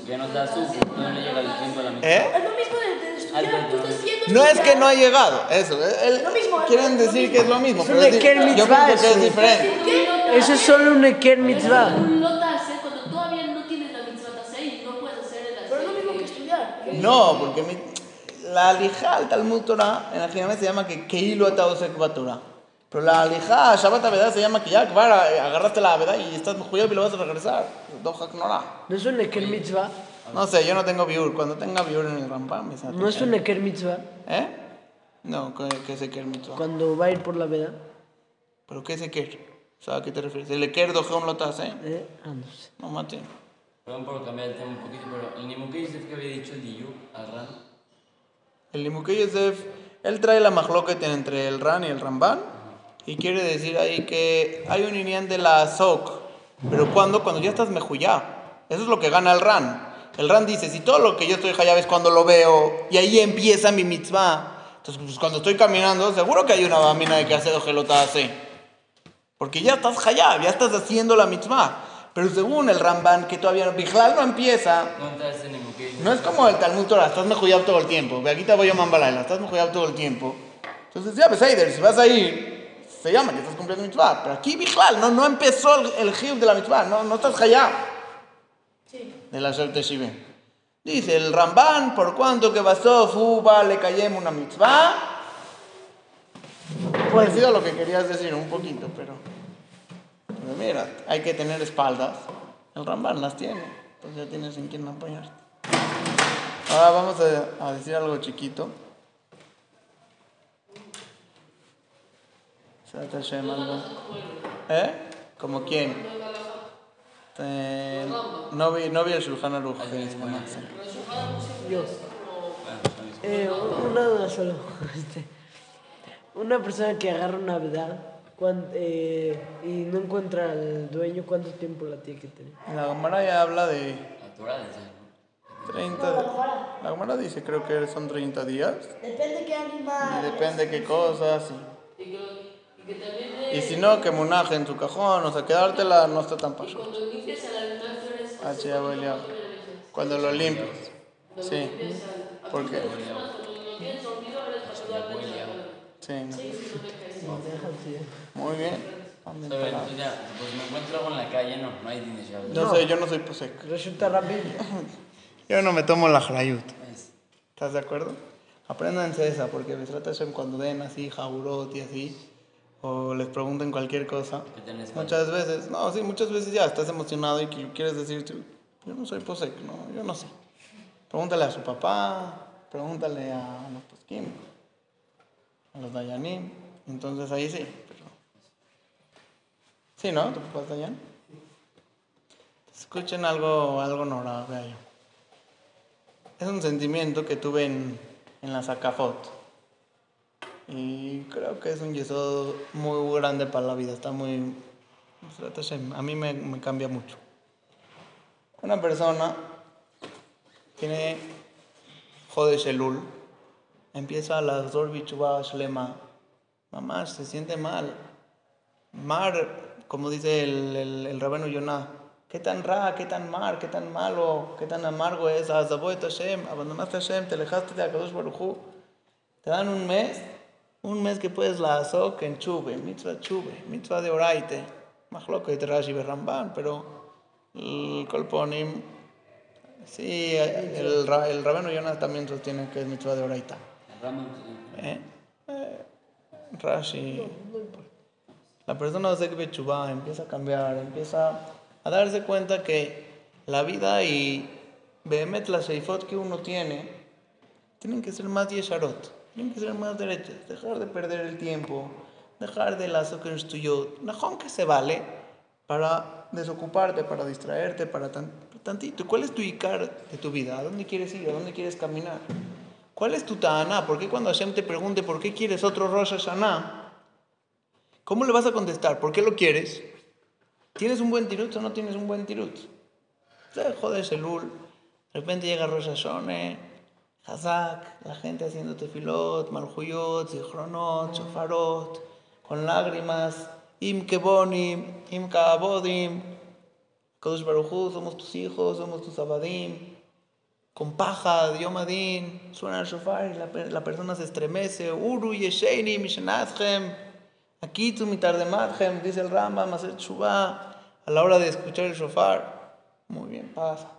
Que no da su, no le llega el tiempo a la mitad. ¿Eh? No es que no ha llegado, eso. Lo mismo, es quieren decir que es lo mismo. Es pero un es Eker yo mitzvah, pienso que es eso. diferente. Eso es solo un Eker mitzvah. Cuando todavía no tienes la mitzvah hacer y no puedes hacer el hacer. Pero es lo mismo que estudiar. No, porque mi- la alija al Talmud Torah en la Jinamé se llama que Keilu Ataosek Batorah. Pero la alija Shabbat Avedá se llama que ya, agarraste la Avedá y estás judío y lo vas a regresar. No es un Eker mitzvah. No sé, yo no tengo biur. Cuando tenga biur en el Rambam, me No es un Eker mitzvah. ¿Eh? No, que es Eker mitzvah. Cuando va a ir por la veda. ¿Pero qué es Eker? O sea, ¿a qué te refieres? El Eker Dojeon Lotas, ¿eh? Eh, ah, no sé. No mate. Perdón por cambiar el tema un poquito, pero el Nimuke Yosef que había dicho el Diyu al Ran. El Nimukei Yosef, él trae la mahloket entre el Ran y el Ramban y quiere decir ahí que hay un inyan de la Azok, pero cuando cuando ya estás mejuyá. Eso es lo que gana el Ran. El Ran dice, si todo lo que yo estoy hayab es cuando lo veo y ahí empieza mi mitzvah. Entonces, pues cuando estoy caminando, seguro que hay una bamina de que hace dojelota hace. Porque ya estás hayab, ya estás haciendo la mitzvah. Pero según el Ramban, que todavía no, Bijlal no empieza, No es como el Talmud Torah, estás mejuyado todo el tiempo. Aquí te voy a Mambalayla, estás mejuyado todo el tiempo. Entonces, ya, Besaider, si vas a ir, se llama que estás cumpliendo mitzvah. Pero aquí, Bijlal, no, no empezó el, el de la mitzvah, no, no estás hayab. De la. Dice el Ramban, por cuanto que basó fuba le cayemos una mitzvah. Parecido a lo que querías decir, un poquito, pero. Mira, hay que tener espaldas. El Ramban las tiene, pues ya tienes en quién apoyarte. Ahora vamos a, decir algo chiquito. ¿Eh? ¿Como quién? Eh, no vi, no vi el Shulchan Aruch. eh, eh. Yo. Eh, una duda solo. Este, una persona que agarra una cuan- eh, y no encuentra al dueño, ¿cuánto tiempo la tiene que tener? La Gemara ya habla de La Torah decía, ¿no? 30. La Gemara dice, creo que son 30 días. Depende qué Y animal. depende qué cosas. Y, Y que, y que también y si no, que munaje en tu cajón. O sea, quedártela no está tan paso. cuando limpias flores, Ah, sí, abuela. Cuando lo limpias. Sí. ¿Por qué? Sí, no. Muy bien. Parados. o sea, pues me encuentro algo en la calle, no, no hay dinero. No sé, yo no soy posec. Resulta rápido. Yo no me tomo la Hrayut. Es- ¿Estás de acuerdo? Apréndanse esa, porque me trata Hashem cuando den así, jaurot y así, o les pregunten cualquier cosa. Muchas veces, no, sí, muchas veces ya estás emocionado y quieres decir, yo no soy posec, no, yo no sé. Pregúntale a su papá, pregúntale a los poskim, a los dayanim, entonces ahí sí, pero... Sí, ¿no? ¿Tu papá es dayan? Escuchen algo, algo nora, vea yo. Es un sentimiento que tuve en, en la Zacafot. Y creo que es un yeso muy grande para la vida. Está muy. A mí me, me cambia mucho. Una persona tiene Jodesh Elul, empieza la Zorbichuba Shlema. Mamá, se siente mal. Mar, como dice el, el, el rabino Yonah, qué tan ra, qué tan mar, qué tan malo, qué tan amargo es. Azaboet Hashem, abandonaste a Hashem, te alejaste de Akadosh Baruj Hu. Te dan un mes, un mes que puedes la azok en chube, mitzvah chube, mitzvah de oraite, mahloka y Rashi Berramban, pero el kolponim, sí, el, el rabino Yonah también sostiene que es mitzvah de oraita. Eh, ¿Eh? Rashi. La persona hace que chubá, empieza a cambiar, empieza a darse cuenta que la vida y Behemet la Sheifot que uno tiene tienen que ser más yesharot, tienen que ser más derechas, dejar de perder el tiempo, dejar de las tuyot, najón que se vale para desocuparte, para distraerte, para tan- tantito. ¿Cuál es tu icar de tu vida? ¿A dónde quieres ir? ¿A dónde quieres caminar? ¿Cuál ¿Cuál es tu ta'ana? ¿Por qué cuando Hashem te pregunte por qué quieres otro Rosh Hashanah? ¿Cómo le vas a contestar? ¿Por qué lo quieres? ¿Tienes un buen tirut o no tienes un buen tirut? Se jode Selul. De repente llega Rosh Hashanah, Hazak, la gente haciendo tefilot, malhuyot, zichronot, shofarot, con lágrimas, im kebonim, im kaabodim, Kodesh Baruchu, somos tus hijos, somos tus abadim, con paja, yomadin, suena el shofar y la, la persona se estremece, uru yesheini mishenatchem, aquí tu mitardematchem, dice el Rambam, hacer tshuva, a la hora de escuchar el shofar, muy bien, pasa.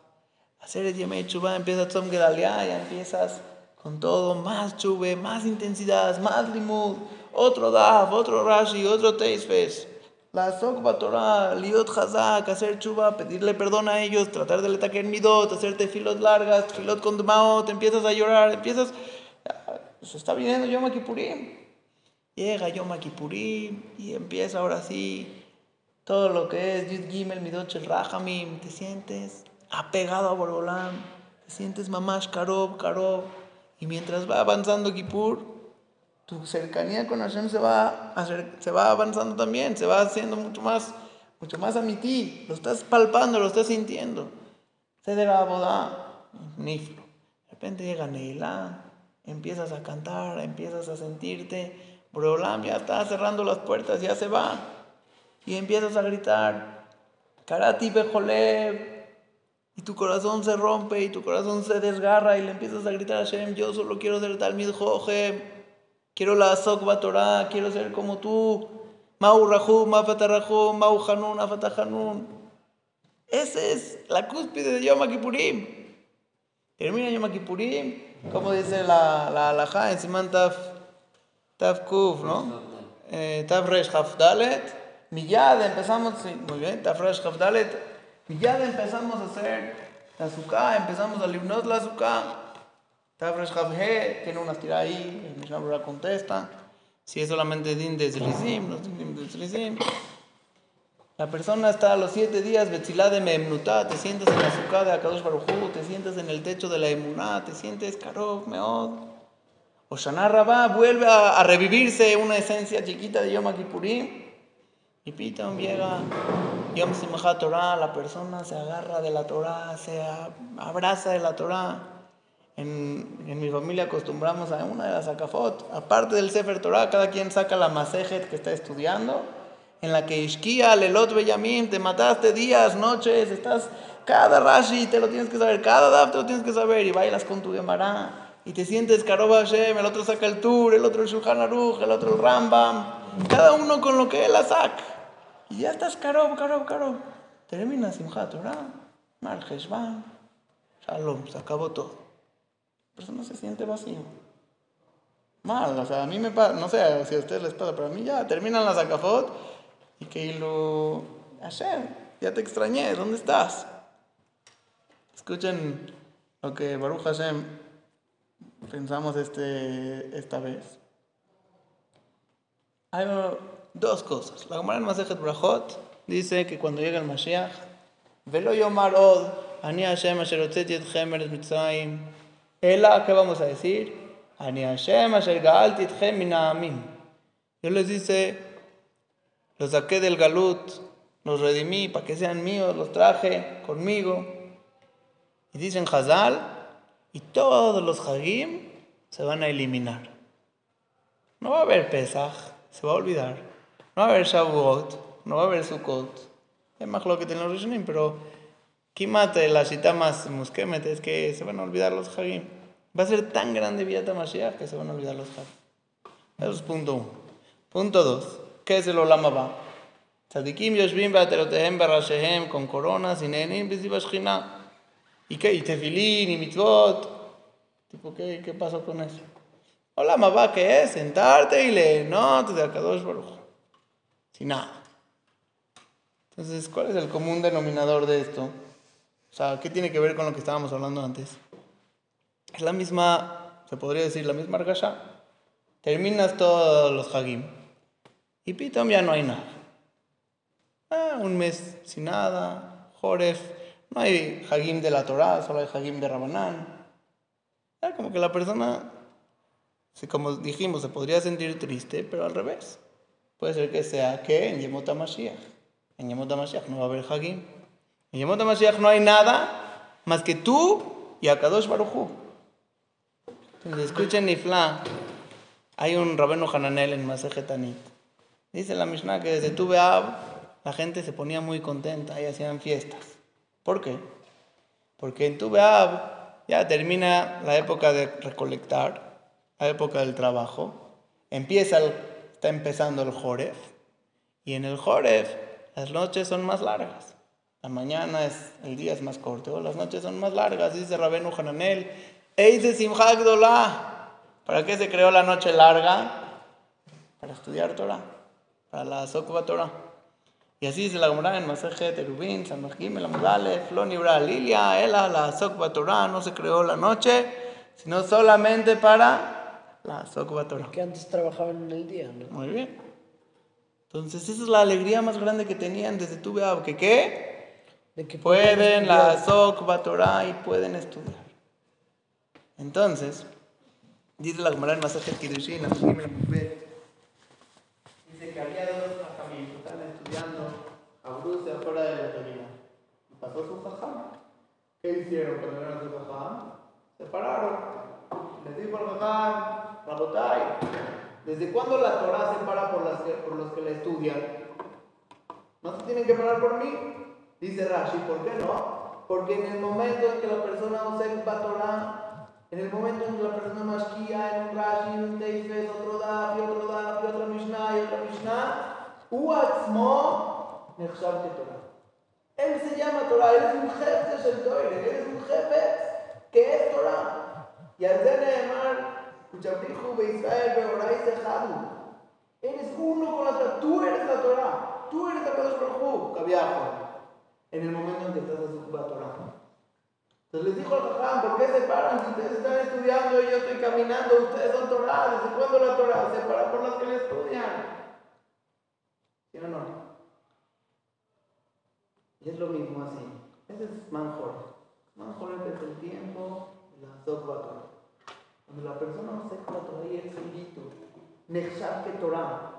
Hacer el Yemei Tshuva, empieza Tzom Gedalia, ya empiezas con todo, más chuve, más intensidad, más limud, otro daf, otro rashi, otro teisfes. La Sokba Torah, liot hazak, hacer chuva, pedirle perdón a ellos, tratar de letaker midot, hacerte filos largas, filot con dmaot, empiezas a llorar, empiezas... ah, Se está viniendo Yom Kippurim. Llega Yom Kippurim y empieza ahora sí todo lo que es Yud Gimel, Midot Shel Rahamim, te sientes apegado a Borolam, te sientes mamash karob, karob, y mientras va avanzando Kippur, tu cercanía con Hashem se va, se va avanzando también, se va haciendo mucho más, mucho más a ti, lo estás palpando, lo estás sintiendo. Ceder a Abodá, niflo. De repente llega Neilá, empiezas a cantar, empiezas a sentirte, Borolam ya está cerrando las puertas, ya se va. Y empiezas a gritar, Karati Bejolev, tu corazón se rompe y tu corazón se desgarra y le empiezas a gritar a Hashem, yo solo quiero ser Talmid Jojem, quiero la Sokba Torah, quiero ser como tú, Mau Rahum, Afatarahum, Mau Hanun, Afatahanun. Esa es la cúspide de Yom Kippurim. Termina Yom Kippurim, como dice la, la en Simán Taf, Taf Kuf, ¿no? Eh, Taf Resh Hafdalet. Millad empezamos, muy bien, Taf Resh Hafdalet. Millad empezamos a hacer la azúcar, empezamos a libnos la azúcar. Taf Resh Hafhe, tiene una tira ahí, el Mishnah contesta. Si es solamente din de Zrizim, los din de Zrizim. La persona está a los siete días, Betzilá de Memnutá, te sientas en la azúcar de Akadosh Barujú, te sientas en el techo de la Emuná, te sientes Karov, Meod. Oshana Rabá vuelve a, a revivirse una esencia chiquita de Yom Kippurim. Y Pitam llega Yom Simchat Torah, la persona se agarra de la Torah, se abraza de la Torah. En, en mi familia acostumbramos a una de las acafot, aparte del Sefer Torah, cada quien saca la masejet que está estudiando, en la que Ishkia, Lelot Beyamim, te mataste días, noches, estás, cada Rashi te lo tienes que saber, cada Daf te lo tienes que saber, y bailas con tu Gemara, y te sientes Karov Hashem, el otro saca el Tur, el otro el Shulchan Aruch, el otro el Rambam, cada uno con lo que él la saca, ya estás Karov, Karov, Karov. Termina Simchat Torah, Mar Shalom, se acabó todo. La persona se siente vacío. Mal, o sea, a mí me pasa, no sé si a ustedes les pasa, pero a mí ya terminan las acafot y que lo. Hashem, ya te extrañé, ¿dónde estás? Escuchen lo que Baruch Hashem pensamos este, esta vez. Hay dos cosas. La Gemara en Masejet Brachot dice que cuando llega el Mashiach, Velo yomar od, ani Hashem asher hotzeti etchem eretz Mitzrayim, Ela, ¿qué vamos a decir? Ani Hashem asher gaalti etchem min ha'amim. Dios les dice, los saqué del galut, los redimí para que sean míos, los traje conmigo. Y dicen Hazal, y todos los Hagim se van a eliminar. No va a haber Pesach, se va a olvidar. No va a haber Shavuot, no va a haber Sukkot. Es más lo que tienen los Rishonim, pero Kimat, la cita más muskemet, es que se van a olvidar los Hagim. Va a ser tan grande Viata Mashiach que se van a olvidar los Hagim. Eso es punto uno. Punto dos. ¿Qué es el Olam Abba? Tzadikim yoshvim beaterotehem barashehem con coronas y nenim shchina. ¿Y qué? ¿Y tefilín y mitzvot? Tipo, ¿qué, qué pasó con eso? Hola, mamá, ¿qué es? Sentarte y leer, no, de Akadosh Baruch. Sin nada. Entonces, ¿cuál es el común denominador de esto? O sea, ¿qué tiene que ver con lo que estábamos hablando antes? Es la misma, se podría decir, la misma argasha. Terminas todos los hagim. Y pitom ya no hay nada. Ah, un mes sin nada, Joref. No hay hagim de la Torah, solo hay hagim de Rabanán. Ah, Como que la persona, como dijimos, se podría sentir triste, pero al revés. Puede ser que sea que en Yemot HaMashiach. En Yemot HaMashiach no va a haber Hagim. En Yemot HaMashiach no hay nada más que tú y Akadosh Baruj Hu. Entonces, escuchen Nifla. Hay un Rabeno Hananel en Masejet Tanit. Dice la Mishnah que desde Tu la gente se ponía muy contenta y hacían fiestas. ¿Por qué? Porque en Tu ya termina la época de recolectar, la época del trabajo. Empieza el- está empezando el Joref. Y en el Joref las noches son más largas. La mañana es, el día es más corto, las noches son más largas, dice Rabenu Hananel. Eise Simcha Gdolá. ¿Para qué se creó la noche larga? Para estudiar Torah, para la Sokva Torah. Y así dice la Gemara en Masejet Erubin, San Mejim, el Amudalef, Lo Nibra Lilia, Ela, la Sokva Torah, no se creó la noche, sino solamente para la Sokva Torah. Que antes trabajaban en el día, ¿no? Muy bien. Entonces, esa es la alegría más grande que tenían desde tu Beab, que qué? De que Pueden la Torah y pueden estudiar. Entonces, dice la Gemara en el Amudalef, Dice que había dos jajamim que estaban estudiando a Bruce afuera de la terminal. Y pasó su jajam. ¿Qué hicieron cuando a su jajam? Se pararon. Les dijo el Jajam, Rabotay, ¿desde cuándo la Torah se para por, las que, por los que la estudian? ¿No se tienen que parar por mí? Dice Rashi, ¿por qué no? Porque en el momento en que la persona observa Torah, en el momento en que la persona masquía en un Rashi, en un Teifes, otro Daf, otro Daf, otra Mishnah y otra Mishnah, Uatzmo, Nechshav Torah. Él se llama Torah, él es un jefe, él es un jefe, que es Torah. Y al ser Nehemar, Eres uno con la Torah, tú eres la Torah, tú eres la Kadosh Baruj En el momento en que estás haciendo la Torah. Entonces les dijo al Jajam, ¿por qué se paran? Si ustedes están estudiando yo estoy caminando, ustedes son Torah, ¿desde cuándo la Torah? Se para por las que le estudian. ¿Sí o no? Y es lo mismo así. Ese es Manjor. Manjor es el tiempo la Zokba Torah. Cuando la persona Torah y el solito, Nechshav que Torah,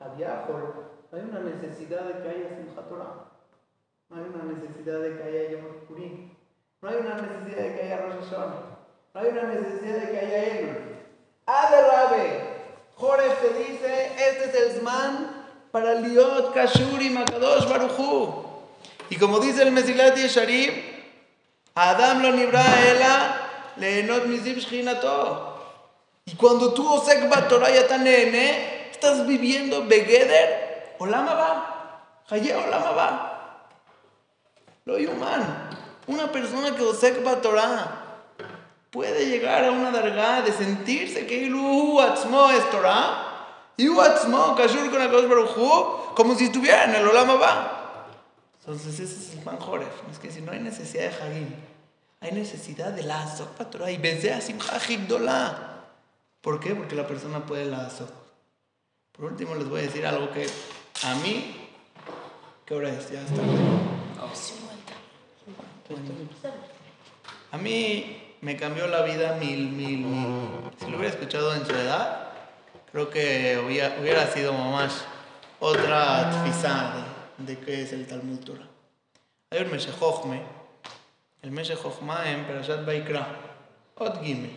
hay una necesidad de que haya Simchat Torah. No hay una necesidad de que haya Yom Kippurim. No hay una necesidad de que haya Rosh Hashanah. No hay una necesidad de que haya Elul. Rabe. Joref te dice, este es el Zman para Liot Kashuri Makadosh Baruchu. Y como dice el Mesilat Yesharim, Adam lo nibra leenot. Y cuando tú osek Torah ya tan nene, estás viviendo Begeder, Olama va, Haye Olama va. Lo human. Una persona que osek Torah puede llegar a una dargá de sentirse que Ilu Atzmo es Torah y Atzmo Kashur con Baruj como si estuviera en el Olama va. Entonces ese es el Manjoref. Es que si no hay necesidad de Hagim, hay necesidad de la Azok Torah y Bezeh Simcha Gdola. ¿Por qué? Porque la persona puede la Azok. Por último les voy a decir algo que a mí, ¿qué hora es? Ya está. A mí me cambió la vida mil, mil, mil. Si lo hubiera escuchado en su edad, creo que hubiera, hubiera sido más otra tfisá de, qué es el Talmud Torah. Hay un Meshejochme, el Meshejochma en Perashat Baikra, Ot Gimel.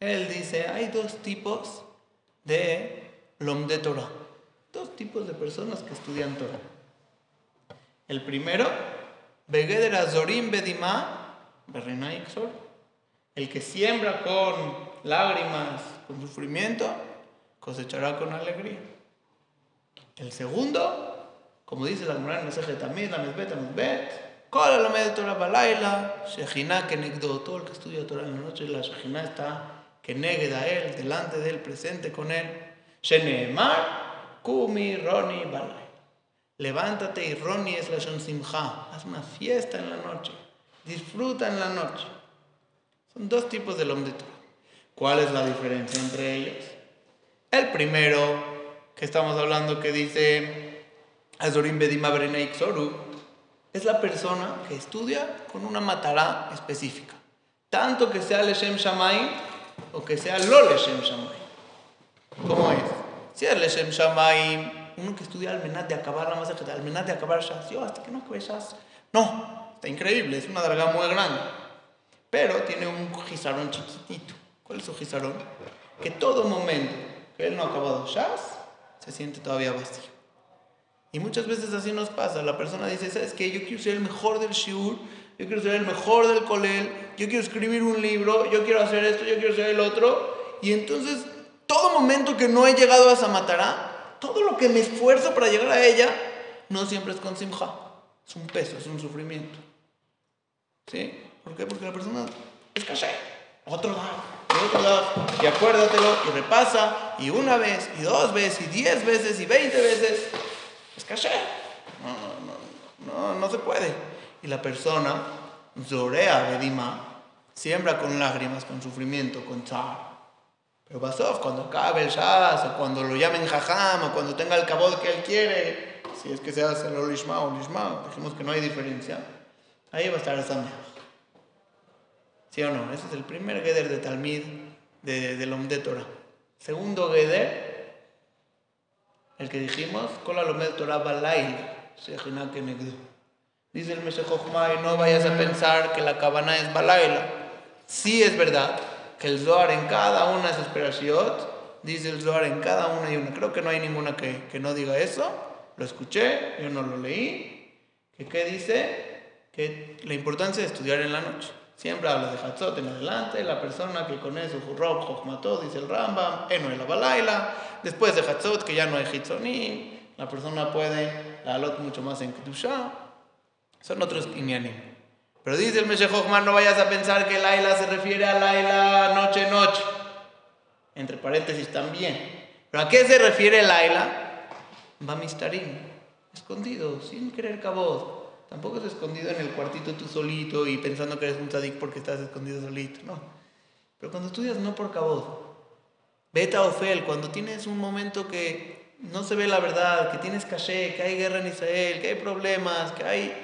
Él dice, hay dos tipos de Lomde Torah, dos tipos de personas que estudian Torah. El primero, Begeder Azorim Bedimá, Berrenaixor, el que siembra con lágrimas, con sufrimiento, cosechará con alegría. El segundo, como dice la Gemara en Masejet Tamid, la Mesbet, la Mesbet, Kol Alamed Torah Balaila, Shejina Kenegdo, todo el que estudia Torah en la noche, la Shejina está Keneged a él, delante de él, presente con él. Sheneemar, Kumi, Roni, Balai. Levántate y Roni es la Shon Simcha, haz una fiesta en la noche, disfruta en la noche. Son dos tipos de Lom de Torah. ¿Cuál es la diferencia entre ellos? El primero, que estamos hablando, que dice Azorim Bedima Xoru, es la persona que estudia con una matará específica. Tanto que sea Leshem Shamayim o que sea lo Leshem Shamayim. ¿Cómo es? Si es Leshem Shamayim, uno que estudia Almenat de acabar la masajeta, Almenat de acabar Shas, yo hasta que no acabe Shas. No, está increíble, es una darga muy grande. Pero tiene un gizarón chiquitito. ¿Cuál es su gizarón? Que todo momento que él no ha acabado Shas, se siente todavía vacío. Y muchas veces así nos pasa. La persona dice, ¿sabes qué? Yo quiero ser el mejor del shiur, yo quiero ser el mejor del kolel, yo quiero escribir un libro, yo quiero hacer esto, yo quiero ser el otro. Y entonces, todo momento que no he llegado a Samatará, todo lo que me esfuerzo para llegar a ella, no siempre es con simja. Es un peso, es un sufrimiento. ¿Sí? ¿Por qué? Porque la persona es caché. Otro lado, otro lado. Y acuérdatelo, y repasa, y una vez, y dos veces, y diez veces, y veinte veces. Es caché. No, no, no, no, se puede. Y la persona, Zorea Bedima, siembra con lágrimas, con sufrimiento, con tzar. Pero Basov, cuando acabe el Shas, o cuando lo llamen Jajam, o cuando tenga el cabot que él quiere, si es que se hace el Lishma o Lishma, dijimos que no hay diferencia, ahí va a estar el. ¿Sí o no? Ese es el primer Geder de Talmid de, del Om de Torah. Segundo Geder, el que dijimos. Dice el y no vayas a pensar que la cabana es Balaila. Sí es verdad que el Zohar en cada una de sus perashiot, dice el Zohar en cada una y una. Creo que no hay ninguna que, que no diga eso. Lo escuché, yo no lo leí. ¿Que ¿Qué dice? Que la importancia de estudiar en la noche. Siempre habla de Hatzot en adelante, la persona que con eso, Jurrob, Jochmató, dice el Rambam, Eno el Abalaila. Después de Hatzot, que ya no hay Hitzonim, la persona puede, la alot mucho más en Kedushah. Son otros inyanim. Pero dice el Meshech no vayas a pensar que Laila se refiere a Laila noche, noche. Entre paréntesis también. ¿Pero a qué se refiere Laila? Bamistarim, escondido, sin querer cabot. Tampoco es escondido en el cuartito tú solito y pensando que eres un tzadik porque estás escondido solito, no. Pero cuando estudias no por cabot. Beta o fel, cuando tienes un momento que no se ve la verdad, que tienes caché, que hay guerra en Israel, que hay problemas, que hay...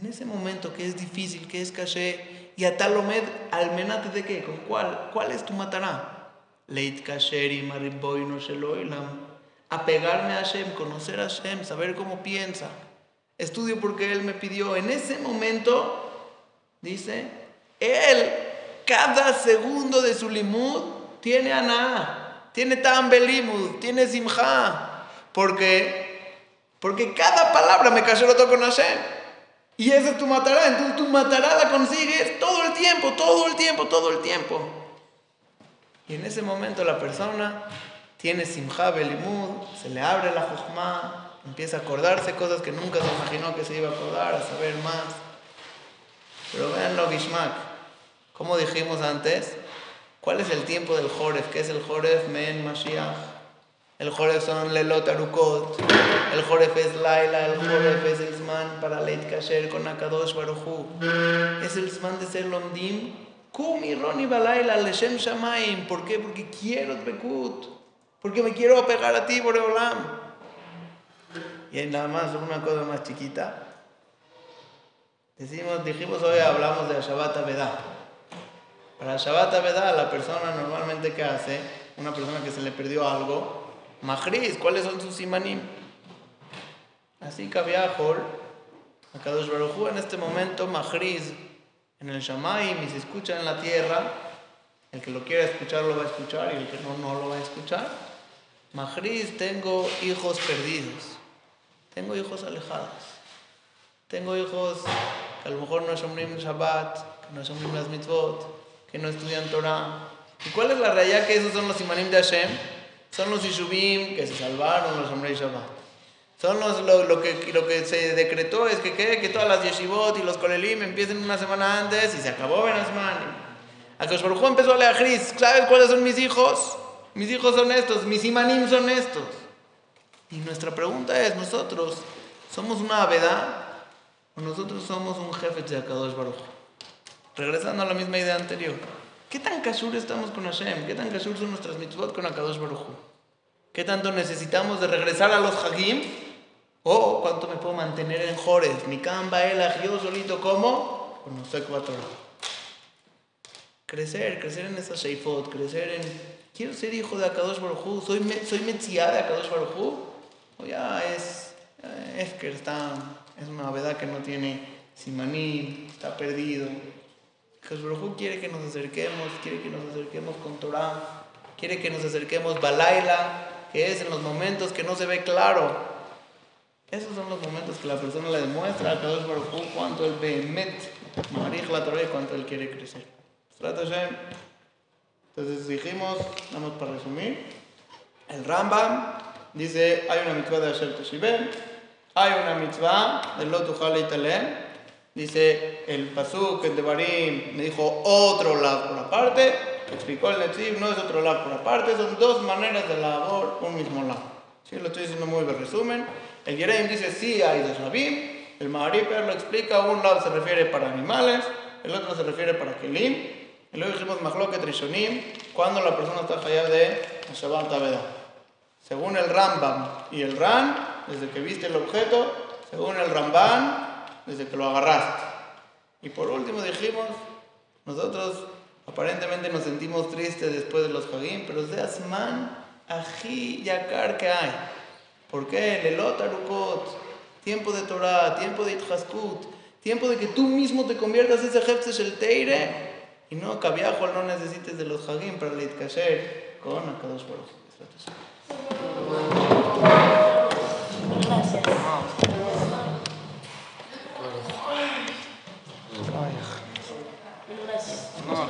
En ese momento que es difícil, que es caché, y a talomed, almenate de qué, con cuál, cuál es tu matará. Leit kasheri mariboino sheloilam. Apegarme a Hashem, conocer a Hashem, saber cómo piensa. Estudio porque Él me pidió. En ese momento, dice, Él, cada segundo de su limud, tiene aná, tiene tambelimud, tiene simja. Porque, porque cada palabra me cayó lo con Hashem. Y esa es tu matará. Entonces tu matará la consigues todo el tiempo, todo el tiempo, todo el tiempo. Y en ese momento la persona tiene simja belimud, se le abre la jochma, empieza a acordarse cosas que nunca se imaginó que se iba a acordar, a saber más. Pero vean lo Gishmak, como dijimos antes, ¿cuál es el tiempo del Joref? ¿Qué es el Joref? Men Mashiach. El Joref son Lelot Arukot. El Joref es Laila. El Joref es el Zman para Leit Kasher con Akadosh Baruchu. Es el Zman de ser Lomdim. Kumi Roni Balaila Leshem Shamaim. ¿Por qué? Porque quiero Bekut. Porque me quiero apegar a ti, Boreolam. Y nada más una cosa más chiquita. Decimos, dijimos hoy, hablamos de Shabbat Avedá. Para Shabbat Avedá, la persona normalmente que hace, una persona que se le perdió algo, Mahriz, ¿cuáles son sus simanim? Así que Hor, a Kadosh Baruj en este momento, Mahriz, en el Shamaim, y se escucha en la tierra, el que lo quiera escuchar lo va a escuchar y el que no, no lo va a escuchar. Mahriz, tengo hijos perdidos, tengo hijos alejados, tengo hijos que a lo mejor no son Shabbat, que no son las mitzvot, que no estudian Torah. ¿Y cuál es la realidad que esos son los simanim de Hashem? Son los Yishubim que se salvaron los de Shabbat. Son los, lo, lo, que, lo que se decretó es que, que, que todas las yeshivot y los kolelim empiecen una semana antes y se acabó Benasman. Akash Baruj empezó a leer Cris. ¿Sabes cuáles son mis hijos? Mis hijos son estos, mis imanim son estos. Y nuestra pregunta es, ¿nosotros somos una avedad o nosotros somos un jefe de Akadosh Baruch? Regresando a la misma idea anterior. ¿Qué tan kashur estamos con Hashem? ¿Qué tan kashur son nuestras mitzvot con Akadosh Baruch? ¿Qué tanto necesitamos de regresar a los Hagim? ¿O cuánto me puedo mantener en Jores? Mi camba, el yo solito, ¿cómo? Con los cuatro crecer, crecer en esa Sheifot, crecer en, quiero ser hijo de Akadosh Baruj soy, me- soy Metziá de Akadosh Baruj o ya es, eh, es que está, es una verdad que no tiene simaní, está perdido. Baruj Hu quiere que nos acerquemos, quiere que nos acerquemos con Torah, quiere que nos acerquemos Balaila, que es en los momentos que no se ve claro. Esos son los momentos que la persona le demuestra a Kadosh Baruj cuánto él behemet, marij la Torah y cuánto él quiere crecer. Entonces dijimos, vamos para resumir, el Rambam dice, hay una mitzvah de Asher Teshivem, hay una mitzvah de Lot Ujal Italem, dice el Pasuk, el de Barim, me dijo otro lado por aparte, explicó el Netziv, no es otro lado por aparte, son dos maneras de labor, un mismo lado. Sí, lo estoy diciendo muy de resumen. El Yereim dice sí hay dos Rabim, el Mahariper lo explica, un lado se refiere para animales, el otro se refiere para Kelim, y luego dijimos Mahloket Rishonim, cuando la persona está fallada de Shabbat Aveda. Según el Rambam y el Ran, desde que viste el objeto, según el Ramban, desde que lo agarraste. Y por último dijimos, nosotros aparentemente nos sentimos tristes después de los Hagim, pero de Asman, Aji Yakar que hay. ¿Por qué? Lelot Arukot, tiempo de Torah, tiempo de Itchaskut, tiempo de que tú mismo te conviertas ese Hefzesh el Teire y no cabiajo no necesites de los Hagim para el Itkasher con Akadosh Baruch Oh, Gracias. No.